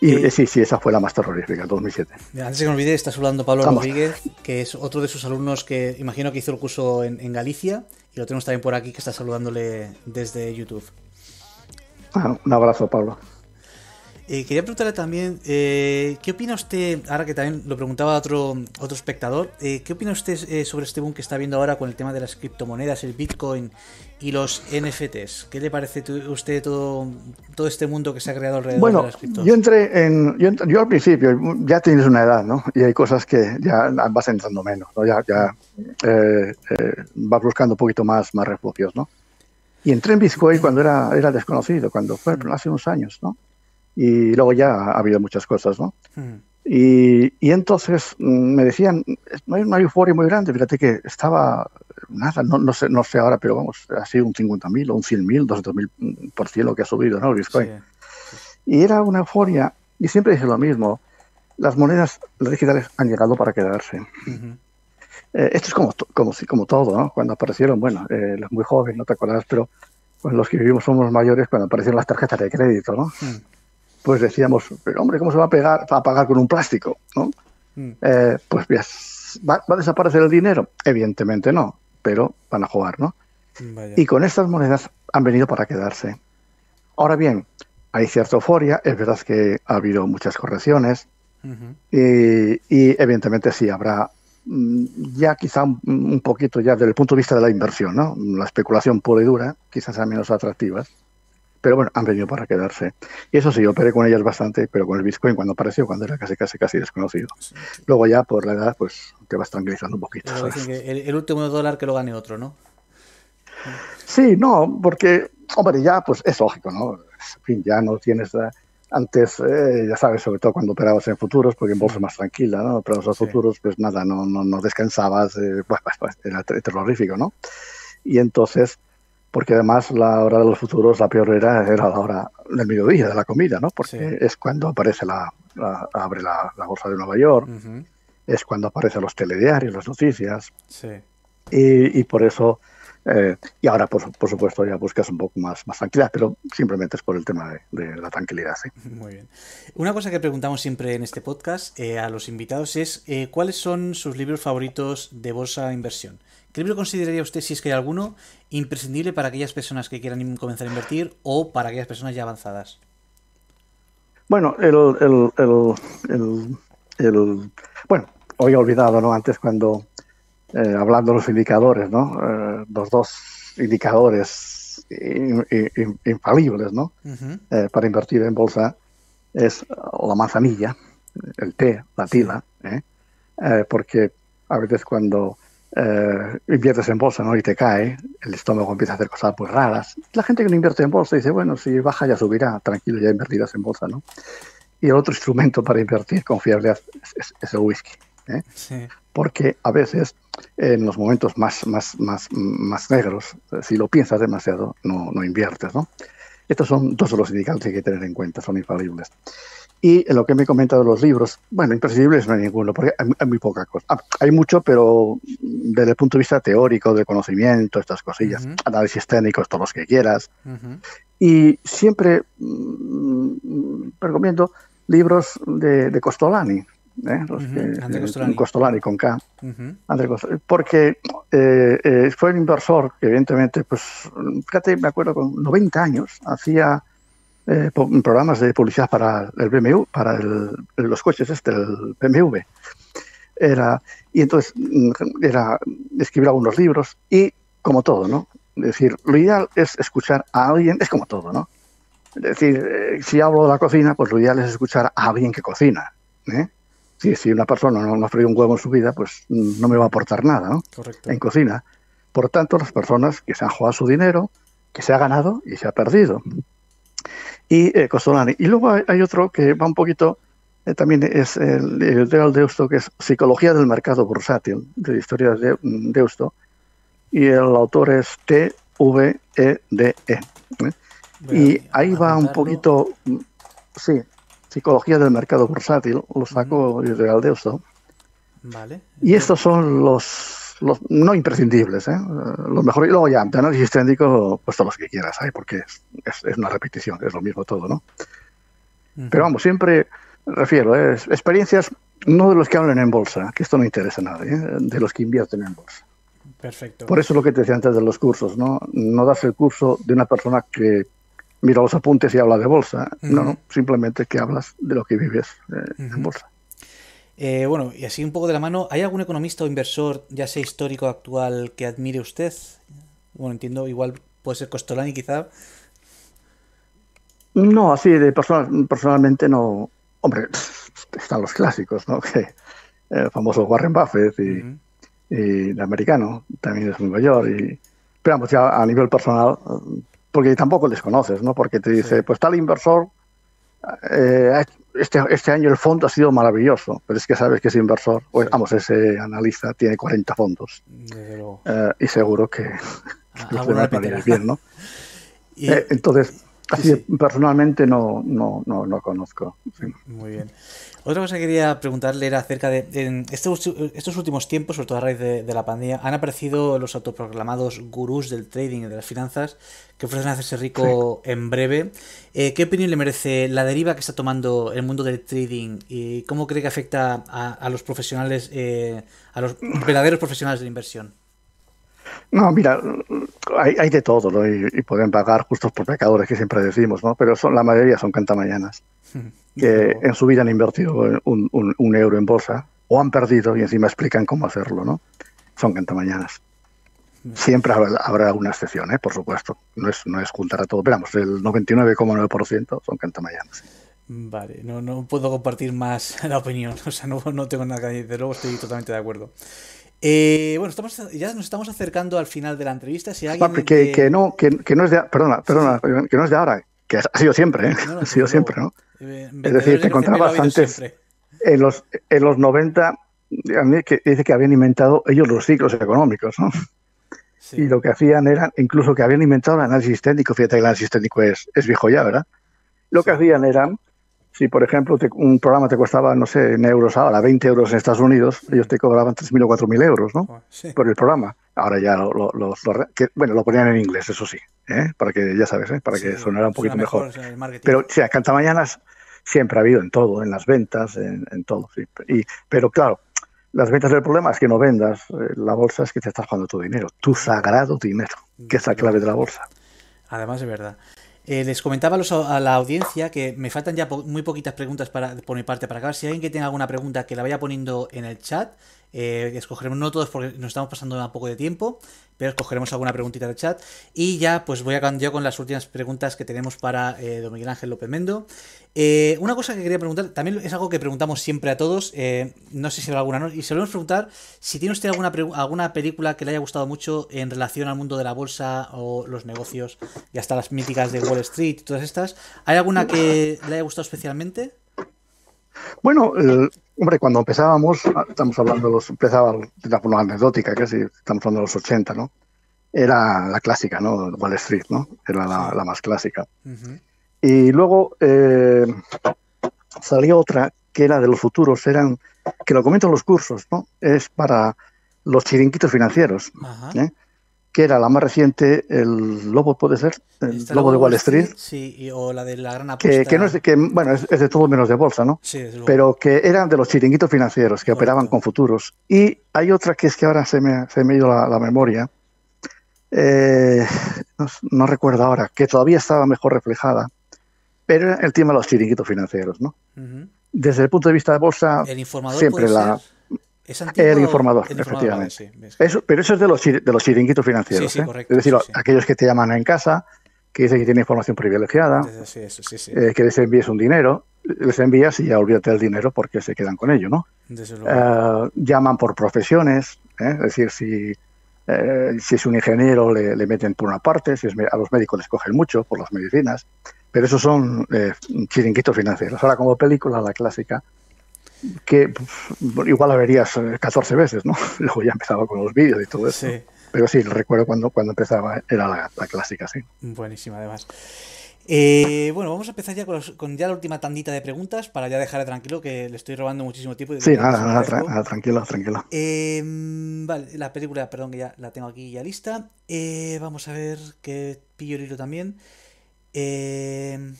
Y eh, sí, sí, esa fue la más terrorífica, 2007. Antes que me olvide, está hablando Pablo Rodríguez, que es otro de sus alumnos que imagino que hizo el curso en, Galicia, y lo tenemos también por aquí, que está saludándole desde YouTube. Ah, un abrazo, Pablo. Eh, quería preguntarle también, eh, ¿qué opina usted, ahora que también lo preguntaba otro, otro espectador, eh, ¿qué opina usted sobre este boom que está viendo ahora con el tema de las criptomonedas, el Bitcoin y los NFTs? ¿Qué le parece a usted todo, todo este mundo que se ha creado alrededor de las criptomonedas? Yo entré en, yo, yo, al principio, ya tienes una edad, ¿no? Y hay cosas que ya vas entrando menos, ¿no? Ya, ya vas buscando un poquito más, más refugios, ¿no? Y entré en Bitcoin cuando era, era desconocido, cuando fue hace unos años, ¿no? y luego ya ha habido muchas cosas, ¿no? Hmm. Y, y, entonces mm, me decían, no hay una euforia muy grande, fíjate que estaba, nada, no, no, sé, no sé ahora, pero vamos, ha sido un 50.000 o un 100.000, 200.000 mm, por cielo que ha subido, ¿no? El Bitcoin. Y era una euforia, y siempre dije lo mismo, las monedas digitales han llegado para quedarse. Eh, esto es como, como, como todo, ¿no? Cuando aparecieron, bueno, eh, los muy jóvenes, no te acuerdas, pero pues los que vivimos somos mayores cuando aparecieron las tarjetas de crédito, ¿no? Hmm pues decíamos, pero hombre, ¿cómo se va a, pegar, a pagar con un plástico? ¿no? Mm. Eh, pues ¿va, a desaparecer el dinero? Evidentemente no, pero van a jugar, ¿no? Y con estas monedas han venido para quedarse. Ahora bien, hay cierta euforia, es verdad que ha habido muchas correcciones y, evidentemente sí habrá mm, ya quizá un, poquito ya desde el punto de vista de la inversión, ¿no? La especulación pura y dura quizás sean menos atractivas pero bueno, han venido para quedarse. Y eso sí, yo operé con ellas bastante, pero con el Bitcoin cuando apareció, cuando era casi, casi, casi desconocido. Luego ya por la edad, pues te vas tranquilizando un poquito. el, último dólar que lo gane otro, ¿no? Sí, no, porque, hombre, ya pues es lógico, ¿no? En fin, ya no tienes... Eh, antes, eh, ya sabes, sobre todo cuando operabas en futuros, porque en bolsa es más tranquila, ¿no? Pero los futuros, pues nada, no, no, no descansabas, eh, pues, pues, era terrorífico, ¿no? Y entonces, porque además la hora de los futuros, la peor era, era la hora del mediodía, de la comida, ¿no? Porque es cuando aparece la, abre la, bolsa de Nueva York, es cuando aparecen los telediarios, las noticias. Sí. Y, por eso, eh, y ahora por, por, supuesto ya buscas un poco más, más tranquilidad, pero simplemente es por el tema de, la tranquilidad. ¿sí? Muy bien. Una cosa que preguntamos siempre en este podcast eh, a los invitados es eh, cuáles son sus libros favoritos de bolsa e inversión. ¿Qué libro consideraría usted, si es que hay alguno, imprescindible para aquellas personas que quieran comenzar a invertir o para aquellas personas ya avanzadas? Bueno, el, el, bueno, hoy he olvidado, ¿no? Antes cuando, eh, hablando de los indicadores, ¿no? Eh, los dos indicadores infalibles, ¿no? Eh, para invertir en bolsa es la manzanilla, el té, la tila, porque a veces cuando eh, inviertes en bolsa ¿no? y te cae, el estómago empieza a hacer cosas muy raras. La gente que no invierte en bolsa dice, bueno, si baja ya subirá, tranquilo, ya invertirás en bolsa. ¿no? Y el otro instrumento para invertir con fiabilidad es, el whisky. ¿eh? Porque a veces, en los momentos más, más, más, más negros, si lo piensas demasiado, no, no inviertes. ¿no? Estos son dos de los indicadores que hay que tener en cuenta, son infalibles. Y en lo que me he comentado de los libros, bueno, imprescindibles no hay ninguno, porque hay, muy poca cosa. Ah, hay mucho, pero desde el punto de vista teórico, de conocimiento, estas cosillas, análisis técnicos, todos los que quieras. Y siempre mm, recomiendo libros de, Costolani, ¿eh? Los que, Costolani. con K. porque eh, eh, fue un inversor que evidentemente, pues, fíjate, me acuerdo con 90 años, hacía eh, programas de publicidad para el BMW, para los coches este, el BMW. Era, y entonces mm, era escribir algunos libros y como todo, ¿no? Es decir, lo ideal es escuchar a alguien, es como todo, ¿no? Es decir, eh, si hablo de la cocina, pues lo ideal es escuchar a alguien que cocina. ¿eh? Si, si una persona no, no, ha freído un huevo en su vida, pues no me va a aportar nada, ¿no? Correcto. En cocina. Por tanto, las personas que se han jugado su dinero, que se ha ganado y se ha perdido y eh, Costolani. Y luego hay, otro que va un poquito, eh, también es el, el de Deusto, que es Psicología del Mercado Bursátil, de Historia de Deusto, y el autor es T-V-E-D-E. -E, ¿eh? y ahí va un poquito, mm, sí, Psicología del Mercado Bursátil, lo saco de Deusto. Vale. Y estos son los los no imprescindibles, ¿eh? los mejores. Y luego ya, de análisis técnico, pues todos los que quieras, ¿eh? porque es, es, una repetición, es lo mismo todo, ¿no? Pero vamos, siempre refiero, ¿eh? experiencias no de los que hablan en bolsa, que esto no interesa a nadie, ¿eh? de los que invierten en bolsa. Perfecto. Por eso es lo que te decía antes de los cursos, ¿no? No das el curso de una persona que mira los apuntes y habla de bolsa. No, no, simplemente que hablas de lo que vives eh, en bolsa. Eh, bueno, y así un poco de la mano, ¿hay algún economista o inversor, ya sea histórico o actual, que admire usted? Bueno, entiendo, igual puede ser Costolani quizá. No, así de personal, personalmente no. Hombre, están los clásicos, ¿no? Que el famoso Warren Buffett y, el americano, también es Nueva York. Y, pero vamos, ya a nivel personal, porque tampoco les conoces, ¿no? Porque te dice, pues tal inversor eh, este, este, año el fondo ha sido maravilloso, pero es que sabes que ese inversor, pues, vamos, ese analista tiene 40 fondos. Eh, y seguro que, que bien, ¿no? Eh, entonces, así personalmente no, no, no, no conozco. Muy bien. Otra cosa que quería preguntarle era acerca de. En estos, estos últimos tiempos, sobre todo a raíz de, la pandemia, han aparecido los autoproclamados gurús del trading y de las finanzas que ofrecen hacerse rico en breve. Eh, ¿Qué opinión le merece la deriva que está tomando el mundo del trading y cómo cree que afecta a, los profesionales, eh, a los verdaderos profesionales de la inversión? No, mira, hay, de todo, ¿no? Y, pueden pagar justos por pecadores, que siempre decimos, ¿no? Pero son, la mayoría son cantamañanas. que en su vida han invertido un, euro en bolsa o han perdido y encima explican cómo hacerlo, ¿no? Son cantamañanas. Siempre habrá, una excepción, ¿eh? por supuesto. No es, no es juntar a todo. Veamos, el 99,9% son cantamañanas. Vale, no, no puedo compartir más la opinión. O sea, no, no tengo nada que decir. Luego estoy totalmente de acuerdo. Eh, bueno, estamos, ya nos estamos acercando al final de la entrevista. Si alguien que, que, no, que, que, no es de, perdona, perdona, que no es de ahora, que ha sido siempre, ¿eh? ha sido siempre, ¿no? Eh, es decir, te encontrabas antes, en los, en los 90, a mí que dice que habían inventado ellos los ciclos económicos, ¿no? Y lo que hacían era, incluso que habían inventado el análisis técnico, fíjate que el análisis técnico es, es viejo ya, ¿verdad? Lo que hacían era, si por ejemplo un programa te costaba, no sé, en euros ahora, 20 euros en Estados Unidos, ellos te cobraban 3.000 o 4.000 euros, ¿no? Por el programa. Ahora ya lo, bueno, lo ponían en inglés, eso sí, ¿eh? para que, ya sabes, ¿eh? para que sonara un poquito mejor. Pero, o sea, mañanas siempre ha habido en todo, en las ventas, en, todo, sí. Y, pero claro, las ventas del problema es que no vendas eh, la bolsa, es que te estás jugando tu dinero, tu sagrado dinero, que es la clave de la bolsa. Además, de verdad. Eh, les comentaba a la audiencia que me faltan ya muy poquitas preguntas para, por mi parte para acabar. Si alguien que tenga alguna pregunta, que la vaya poniendo en el chat. Eh, escogeremos no todos porque nos estamos pasando un poco de tiempo pero escogeremos alguna preguntita del chat. Y ya, pues voy a yo con las últimas preguntas que tenemos para eh, don Miguel Ángel López Mendo. Eh, una cosa que quería preguntar, también es algo que preguntamos siempre a todos, eh, no sé si habrá alguna, ¿no? y solemos preguntar si tiene usted alguna, alguna película que le haya gustado mucho en relación al mundo de la bolsa o los negocios y hasta las míticas de Wall Street y todas estas. ¿Hay alguna que le haya gustado especialmente? Bueno, hombre, cuando empezábamos, estamos hablando de los, empezaba de la forma anecdótica, casi estamos hablando de los 80, ¿no? Era la clásica, ¿no? Wall Street, ¿no? Era la, más clásica. Y luego eh, salió otra que era de los futuros, eran, que lo comento en los cursos, ¿no? Es para los chiringuitos financieros. ¿eh? Que era la más reciente, el Lobo puede ser, el Lobo de Wall Street. Sí, o la de la gran apuesta. Que, que, no es de, que bueno, es, de todo menos de bolsa, ¿no? Sí, Pero que eran de los chiringuitos financieros, que operaban con futuros. Y hay otra que es que ahora se me, se me ha ido la, memoria, eh, no, recuerdo ahora, que todavía estaba mejor reflejada, pero era el tema de los chiringuitos financieros, ¿no? Desde el punto de vista de bolsa, siempre la el informador, efectivamente. pero eso es de los, de los chiringuitos financieros. ¿eh? es decir, aquellos que te llaman en casa, que dicen que tienen información privilegiada, eh, que les envíes un dinero, les envías y ya olvídate del dinero porque se quedan con ello, ¿no? Eh, llaman por profesiones, es decir, si, si es un ingeniero le, meten por una parte, si es, a los médicos les cogen mucho por las medicinas, pero esos son chiringuitos financieros. Ahora como película, la clásica, que igual la verías 14 eh, veces, ¿no? Luego ya empezaba con los vídeos y todo eso. Pero sí, recuerdo cuando, cuando empezaba, era la, clásica, sí. Buenísima, además. Eh, bueno, vamos a empezar ya con, ya la última tandita de preguntas para ya dejarle tranquilo, que le estoy robando muchísimo tiempo. sí, nada, nada, tranquilo, tranquilo. Em, vale, la película, perdón, que ya la tengo aquí ya lista. Eh, vamos a ver que pillo el hilo también. Eh,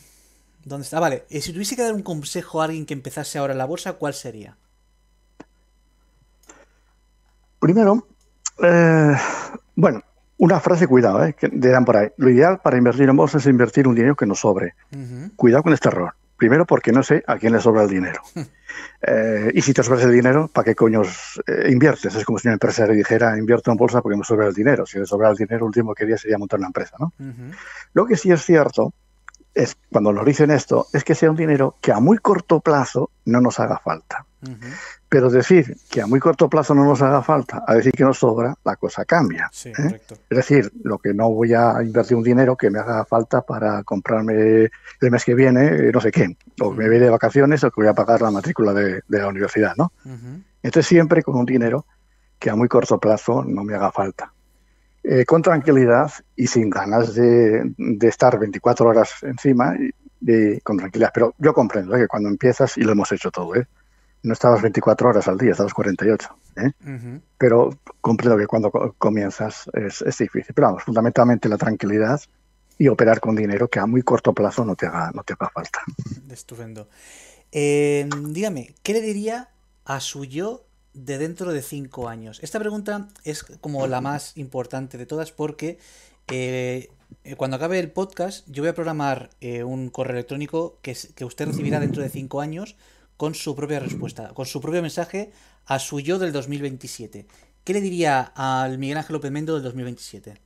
¿Dónde está? Vale, y si tuviese que dar un consejo a alguien que empezase ahora en la bolsa, ¿cuál sería? Primero, eh, bueno, Una frase, cuidado, ¿eh? que dirán por ahí. Lo ideal para invertir en bolsa es invertir un dinero que nos sobre. Cuidado con este error. Primero porque no sé a quién le sobra el dinero. Eh, y si te sobra el dinero, ¿para qué coño eh, inviertes? Es como si una empresa le dijera, invierto en bolsa porque me sobra el dinero. Si le sobra el dinero, lo último que haría sería montar una empresa. ¿no? Lo que sí es cierto es, cuando nos dicen esto, es que sea un dinero que a muy corto plazo no nos haga falta. Pero decir que a muy corto plazo no nos haga falta, a decir que nos sobra, la cosa cambia. ¿eh? Es decir, lo que no voy a invertir un dinero que me haga falta para comprarme el mes que viene, eh, no sé qué, o me voy de vacaciones o que voy a pagar la matrícula de, la universidad, ¿no? Entonces siempre con un dinero que a muy corto plazo no me haga falta. Eh, con tranquilidad y sin ganas de, estar 24 horas encima, y, con tranquilidad. Pero yo comprendo que cuando empiezas, y lo hemos hecho todo, ¿eh? no estabas 24 horas al día, estabas 48. ¿eh? Pero comprendo que cuando comienzas es, difícil. Pero vamos, fundamentalmente la tranquilidad y operar con dinero que a muy corto plazo no te haga, no te haga falta. Estupendo. Eh, dígame, ¿qué le diría a su yo de dentro de cinco años? Esta pregunta es como la más importante de todas porque eh, cuando acabe el podcast yo voy a programar eh, un correo electrónico que, que usted recibirá dentro de cinco años con su propia respuesta, con su propio mensaje a su yo del 2027. ¿Qué le diría al Miguel Ángel López Mendo del 2027?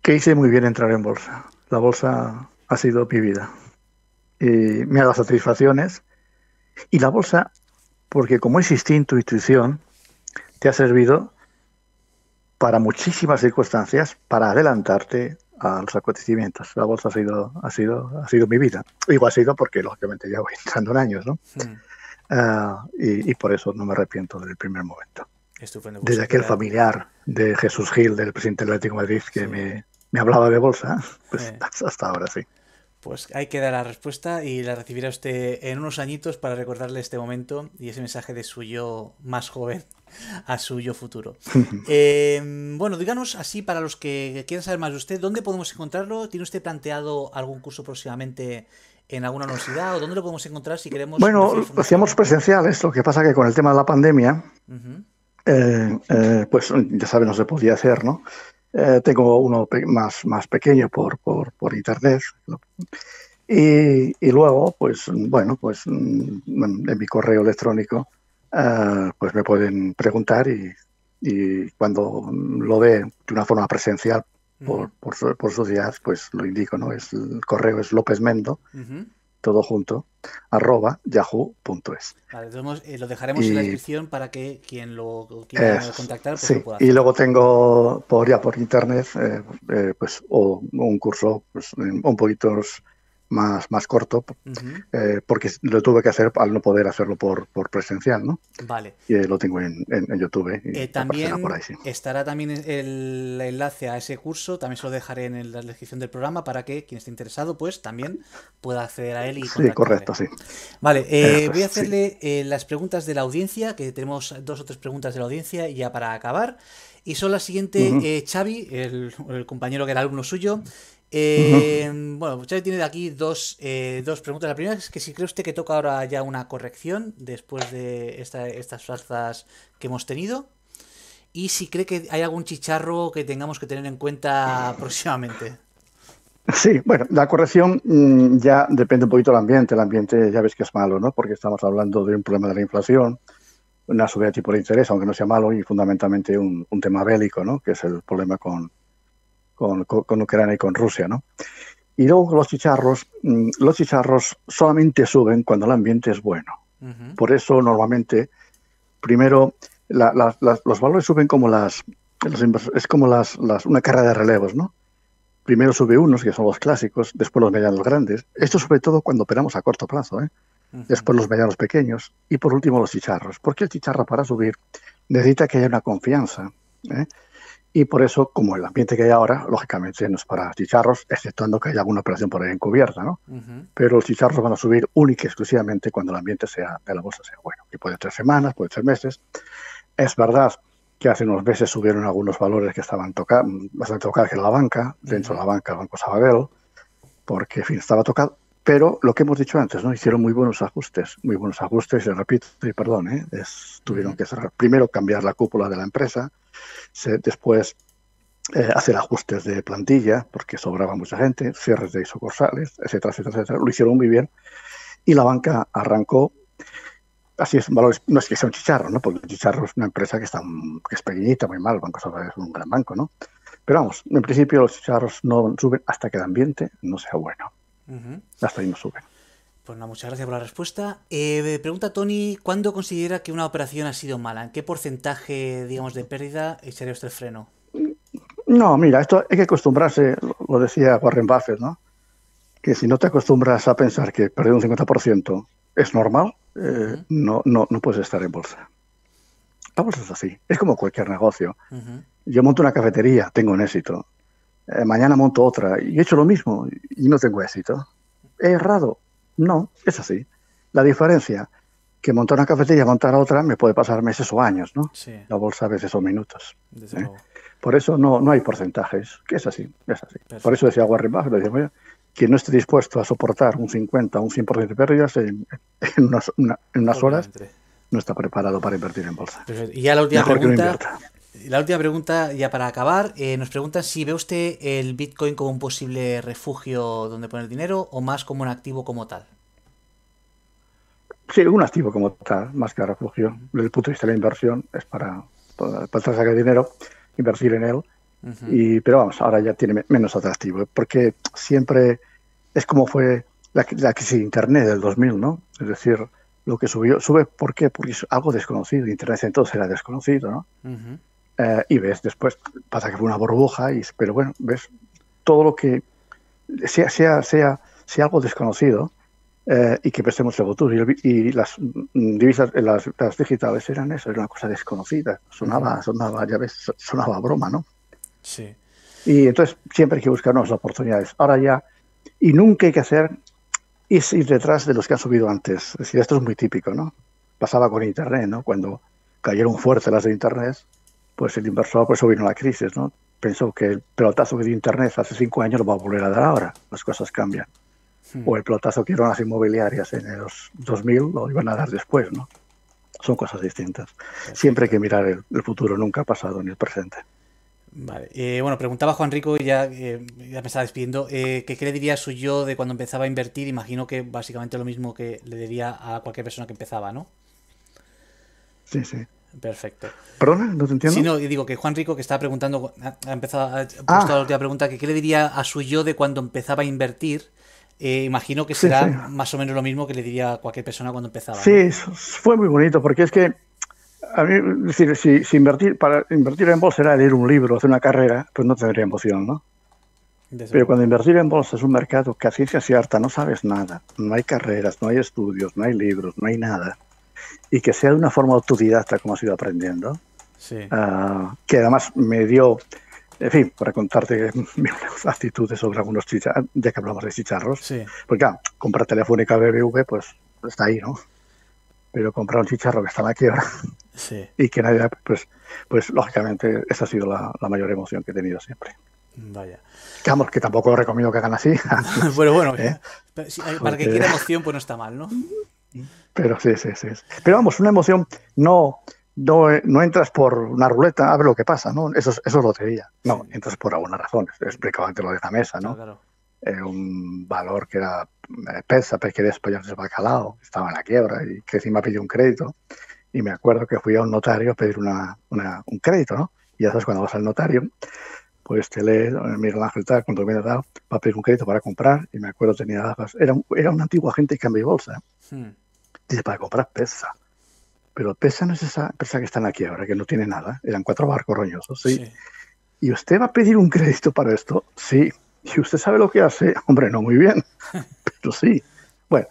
Que hice muy bien entrar en bolsa. La bolsa ha sido mi vida. Y me ha dado satisfacciones. Y la bolsa, porque como es instinto, intuición, te ha servido para muchísimas circunstancias, para adelantarte, a los acontecimientos. La bolsa ha sido, ha sido, ha sido mi vida. Igual ha sido porque, lógicamente, ya voy entrando en años, ¿no? Ah, y, por eso no me arrepiento del primer momento. Estupendo. Pues Desde aquel familiar de Jesús Gil, del presidente del Atlético de Madrid, que me, me, hablaba de bolsa, pues eh. hasta ahora sí. Pues hay que dar la respuesta y la recibirá usted en unos añitos para recordarle este momento y ese mensaje de su yo más joven a su yo futuro. Em, bueno, díganos así para los que quieran saber más de usted, ¿dónde podemos encontrarlo? ¿Tiene usted planteado algún curso próximamente en alguna universidad o dónde lo podemos encontrar si queremos? Bueno, hacíamos presenciales, lo que pasa que con el tema de la pandemia, eh, eh, pues ya saben, no se podía hacer, ¿no? Eh, tengo uno más, más pequeño por, por, por internet. Y, y, luego, pues bueno, pues mm, en mi correo electrónico, uh, pues me pueden preguntar y, y, cuando lo ve de una forma presencial por, por, por sociedad, pues lo indico, ¿no? Es, el correo es López Mendo, todo junto, arroba yahoo.es. Vale, eh, lo dejaremos en la descripción para que quien lo quiera contactar pues sí. Y luego tengo por ya por internet eh, eh, pues o un curso pues, un poquito más, más corto, eh, porque lo tuve que hacer al no poder hacerlo por, por presencial, ¿no? Vale. Y lo tengo en, en, YouTube. Y también estará también el enlace a ese curso, también se lo dejaré en la descripción del programa para que quien esté interesado, pues también pueda acceder a él y Sí, correcto, sí. Vale, eh, voy a hacerle eh, las preguntas de la audiencia, que tenemos dos o tres preguntas de la audiencia y ya para acabar. Y son las siguientes, Xavi, el, el, compañero que era alumno suyo, eh, bueno, Xavi tiene de aquí dos, eh, dos preguntas. La primera es que si cree usted que toca ahora ya una corrección después de estas salsas que hemos tenido. Y si cree que hay algún chicharro que tengamos que tener en cuenta próximamente. Sí, bueno, la corrección mm, ya depende un poquito del ambiente. El ambiente ya ves que es malo, ¿no? Porque estamos hablando de un problema de la inflación, una subida de tipo de interés, aunque no sea malo, y fundamentalmente un, un tema bélico, ¿no? Que es el problema con, con, con, Ucrania y con Rusia, ¿no? Y luego los chicharros, mm, los chicharros solamente suben cuando el ambiente es bueno. Por eso normalmente, primero, los valores suben como las, es como las, una carrera de relevos, ¿no? Primero sube unos, que son los clásicos, después los medianos grandes. Esto sobre todo cuando operamos a corto plazo, ¿eh? Después los medianos pequeños y por último los chicharros. Porque el chicharro para subir necesita que haya una confianza. ¿eh? Y por eso, como el ambiente que hay ahora, lógicamente no es para chicharros, exceptuando que haya alguna operación por ahí encubierta, ¿no? Pero los chicharros van a subir única y exclusivamente cuando el ambiente sea de la bolsa sea bueno, que puede ser semanas, puede ser meses. Es verdad que hace unos meses subieron algunos valores que estaban bastante tocados que la banca, dentro de la banca el Banco Sabadell, porque, en fin, estaba tocado. Pero lo que hemos dicho antes, ¿no? Hicieron muy buenos ajustes, muy buenos ajustes, y repito, y perdón, ¿eh? tuvieron que cerrar. Primero cambiar la cúpula de la empresa, después eh, hacer ajustes de plantilla, porque sobraba mucha gente, cierres de sucursales, etcétera, etcétera, etcétera. Lo hicieron muy bien. Y la banca arrancó, así es, valores, no es que sea un chicharro, ¿no? Porque chicharro es una empresa que, está, que es pequeñita, muy mal, Banco Sabadell es un gran banco, ¿no? Pero vamos, en principio los chicharros no suben hasta que el ambiente no sea bueno. Hasta ahí no suben. Pues nada, muchas gracias por la respuesta. Eh, pregunta Tony, ¿cuándo considera que una operación ha sido mala? ¿En qué porcentaje, digamos, de pérdida echaría usted el freno? No, mira, esto hay que acostumbrarse, lo decía Warren Buffett, ¿no? Que si no te acostumbras a pensar que perder un 50% es normal, eh, no, no, no puedes estar en bolsa. La bolsa es así, es como cualquier negocio. Yo monto una cafetería, tengo un éxito. Eh, mañana monto otra y he hecho lo mismo y no tengo éxito. ¿He errado? No, es así. La diferencia que montar una cafetería, montar otra, me puede pasar meses o años, ¿no? La bolsa a veces son minutos. ¿eh? Por eso no, no hay porcentajes, que es así, es así. Por eso decía Warren Buffett, decía, quien no esté dispuesto a soportar un 50 o un 100% de pérdidas en, unas, unas horas, no está preparado para invertir en bolsa. Y ya la última pregunta, la última pregunta, ya para acabar, eh, nos pregunta si ve usted el Bitcoin como un posible refugio donde poner dinero o más como un activo como tal. Sí, un activo como tal, más que refugio. Desde el punto de vista de la inversión, es para, para, sacar dinero, invertir en él. y, pero vamos, ahora ya tiene menos atractivo, porque siempre es como fue la, la crisis de Internet del 2000, ¿no? Es decir, lo que subió, sube, ¿por qué? Porque es algo desconocido. Internet entonces era desconocido, ¿no? Eh, y ves después, pasa que fue una burbuja, y, pero bueno, ves todo lo que sea, sea, sea, sea algo desconocido eh, y que prestemos el futuro. Y, las divisas, las, las, digitales eran eso, era una cosa desconocida. Sonaba, sonaba, ya ves, sonaba broma, ¿no? Sí. Y entonces siempre hay que buscar nuevas oportunidades. Ahora ya, y nunca hay que hacer es ir detrás de los que han subido antes. Es decir, esto es muy típico, ¿no? Pasaba con Internet, ¿no? Cuando cayeron fuerte las de Internet, pues el inversor, por eso vino la crisis, ¿no? Pensó que el pelotazo que dio Internet hace cinco años lo va a volver a dar ahora, las cosas cambian. Hmm. O el pelotazo que dieron las inmobiliarias en los 2000 lo iban a dar después, ¿no? Son cosas distintas. Siempre hay que mirar el, futuro, nunca ha pasado ni el presente. Vale. Eh, bueno, preguntaba Juan Rico, ya, eh, ya me estaba despidiendo, eh, ¿qué le diría su yo de cuando empezaba a invertir? Imagino que básicamente lo mismo que le diría a cualquier persona que empezaba, ¿no? Sí, sí. Perfecto. ¿Perdona? ¿No te entiendo? Sí, no, digo que Juan Rico, que estaba preguntando, ha empezado, ha puesto ah. la última pregunta, que qué le diría a su yo de cuando empezaba a invertir. Eh, imagino que será más o menos lo mismo que le diría a cualquier persona cuando empezaba. Sí, fue muy bonito, porque es que, a mí, es decir, si, invertir, para invertir en bolsa era leer un libro, hacer una carrera, pues no tendría emoción, ¿no? Pero cuando invertir en bolsa es un mercado que a ciencia cierta no sabes nada, no hay carreras, no hay estudios, no hay libros, no hay nada y que sea de una forma autodidacta como has ido aprendiendo, ah, que además me dio, en fin, para contarte mis actitudes sobre algunos chicharros, ya que hablamos de chicharros, porque claro, comprar telefónica BBV, pues está ahí, ¿no? Pero comprar un chicharro que está en la quiebra y que nadie, pues, pues lógicamente esa ha sido la, mayor emoción que he tenido siempre. Vaya. Digamos que tampoco recomiendo que hagan así. bueno, bueno, ¿Eh? para que quiera emoción, pues no está mal, ¿no? Pero sí, sí, sí. Pero vamos, una emoción no, no, no entras por una ruleta a ver lo que pasa, ¿no? Eso, eso es lotería. No, entras por alguna razón. He explicado antes lo de la mesa, ¿no? Claro, eh, un valor que era eh, pesa, que quería de bacalao, estaba en la quiebra y que encima pidió un crédito. Y me acuerdo que fui a un notario a pedir una, una, un crédito, ¿no? Y ya sabes, cuando vas al notario, pues te lee, Miguel Ángel tal, cuando viene dado, va a pedir un crédito para comprar. Y me acuerdo tenía Era un, era un antiguo agente de cambio y bolsa. Hmm. Dice, para comprar pesa. Pero pesa no es esa empresa que está en la quiebra, que no tiene nada. Eran cuatro barcos roñosos, ¿sí? ¿Y usted va a pedir un crédito para esto? Sí. ¿Y usted sabe lo que hace? Hombre, no muy bien. Pero sí. Bueno,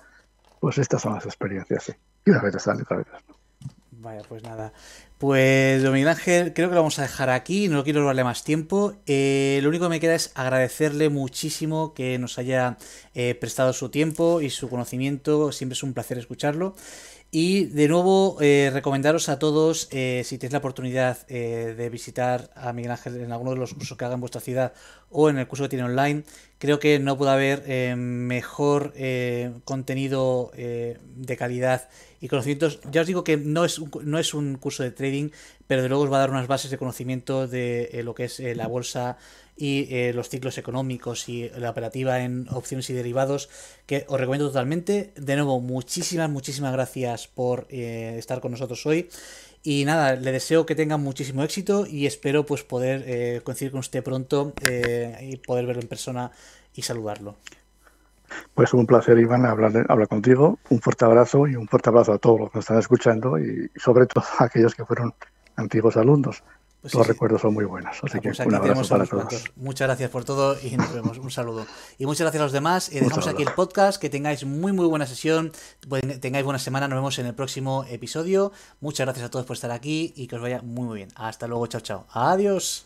pues estas son las experiencias, sí. Y una vez sale, otra vez Vaya, pues nada. Pues, don Miguel Ángel, creo que lo vamos a dejar aquí, no quiero robarle más tiempo. Eh, lo único que me queda es agradecerle muchísimo que nos haya eh, prestado su tiempo y su conocimiento, siempre es un placer escucharlo. Y de nuevo, eh, recomendaros a todos, eh, si tenéis la oportunidad eh, de visitar a Miguel Ángel en alguno de los cursos que haga en vuestra ciudad o en el curso que tiene online, creo que no puede haber mejor contenido de calidad y conocimientos. Ya os digo que no es, un, no es un curso de trading, pero de luego os va a dar unas bases de conocimiento de lo que es la bolsa y eh, los ciclos económicos y la operativa en opciones y derivados que os recomiendo totalmente. De nuevo, muchísimas, muchísimas gracias por eh, estar con nosotros hoy. Y nada, le deseo que tenga muchísimo éxito y espero pues poder eh, coincidir con usted pronto y poder verlo en persona y saludarlo. Pues un placer, Iván, hablar, hablar contigo. Un fuerte abrazo y un fuerte abrazo a todos los que nos están escuchando y sobre todo a aquellos que fueron antiguos alumnos. Pues los recuerdos son muy buenos. Así ah, que pues un abrazo para todos. Muchas gracias por todo y nos vemos. Un saludo. Y muchas gracias a los demás. Y dejamos aquí el podcast. Que tengáis muy, muy buena sesión. Tengáis buena semana. Nos vemos en el próximo episodio. Muchas gracias a todos por estar aquí y que os vaya muy, muy bien. Hasta luego. Chao, chao. Adiós.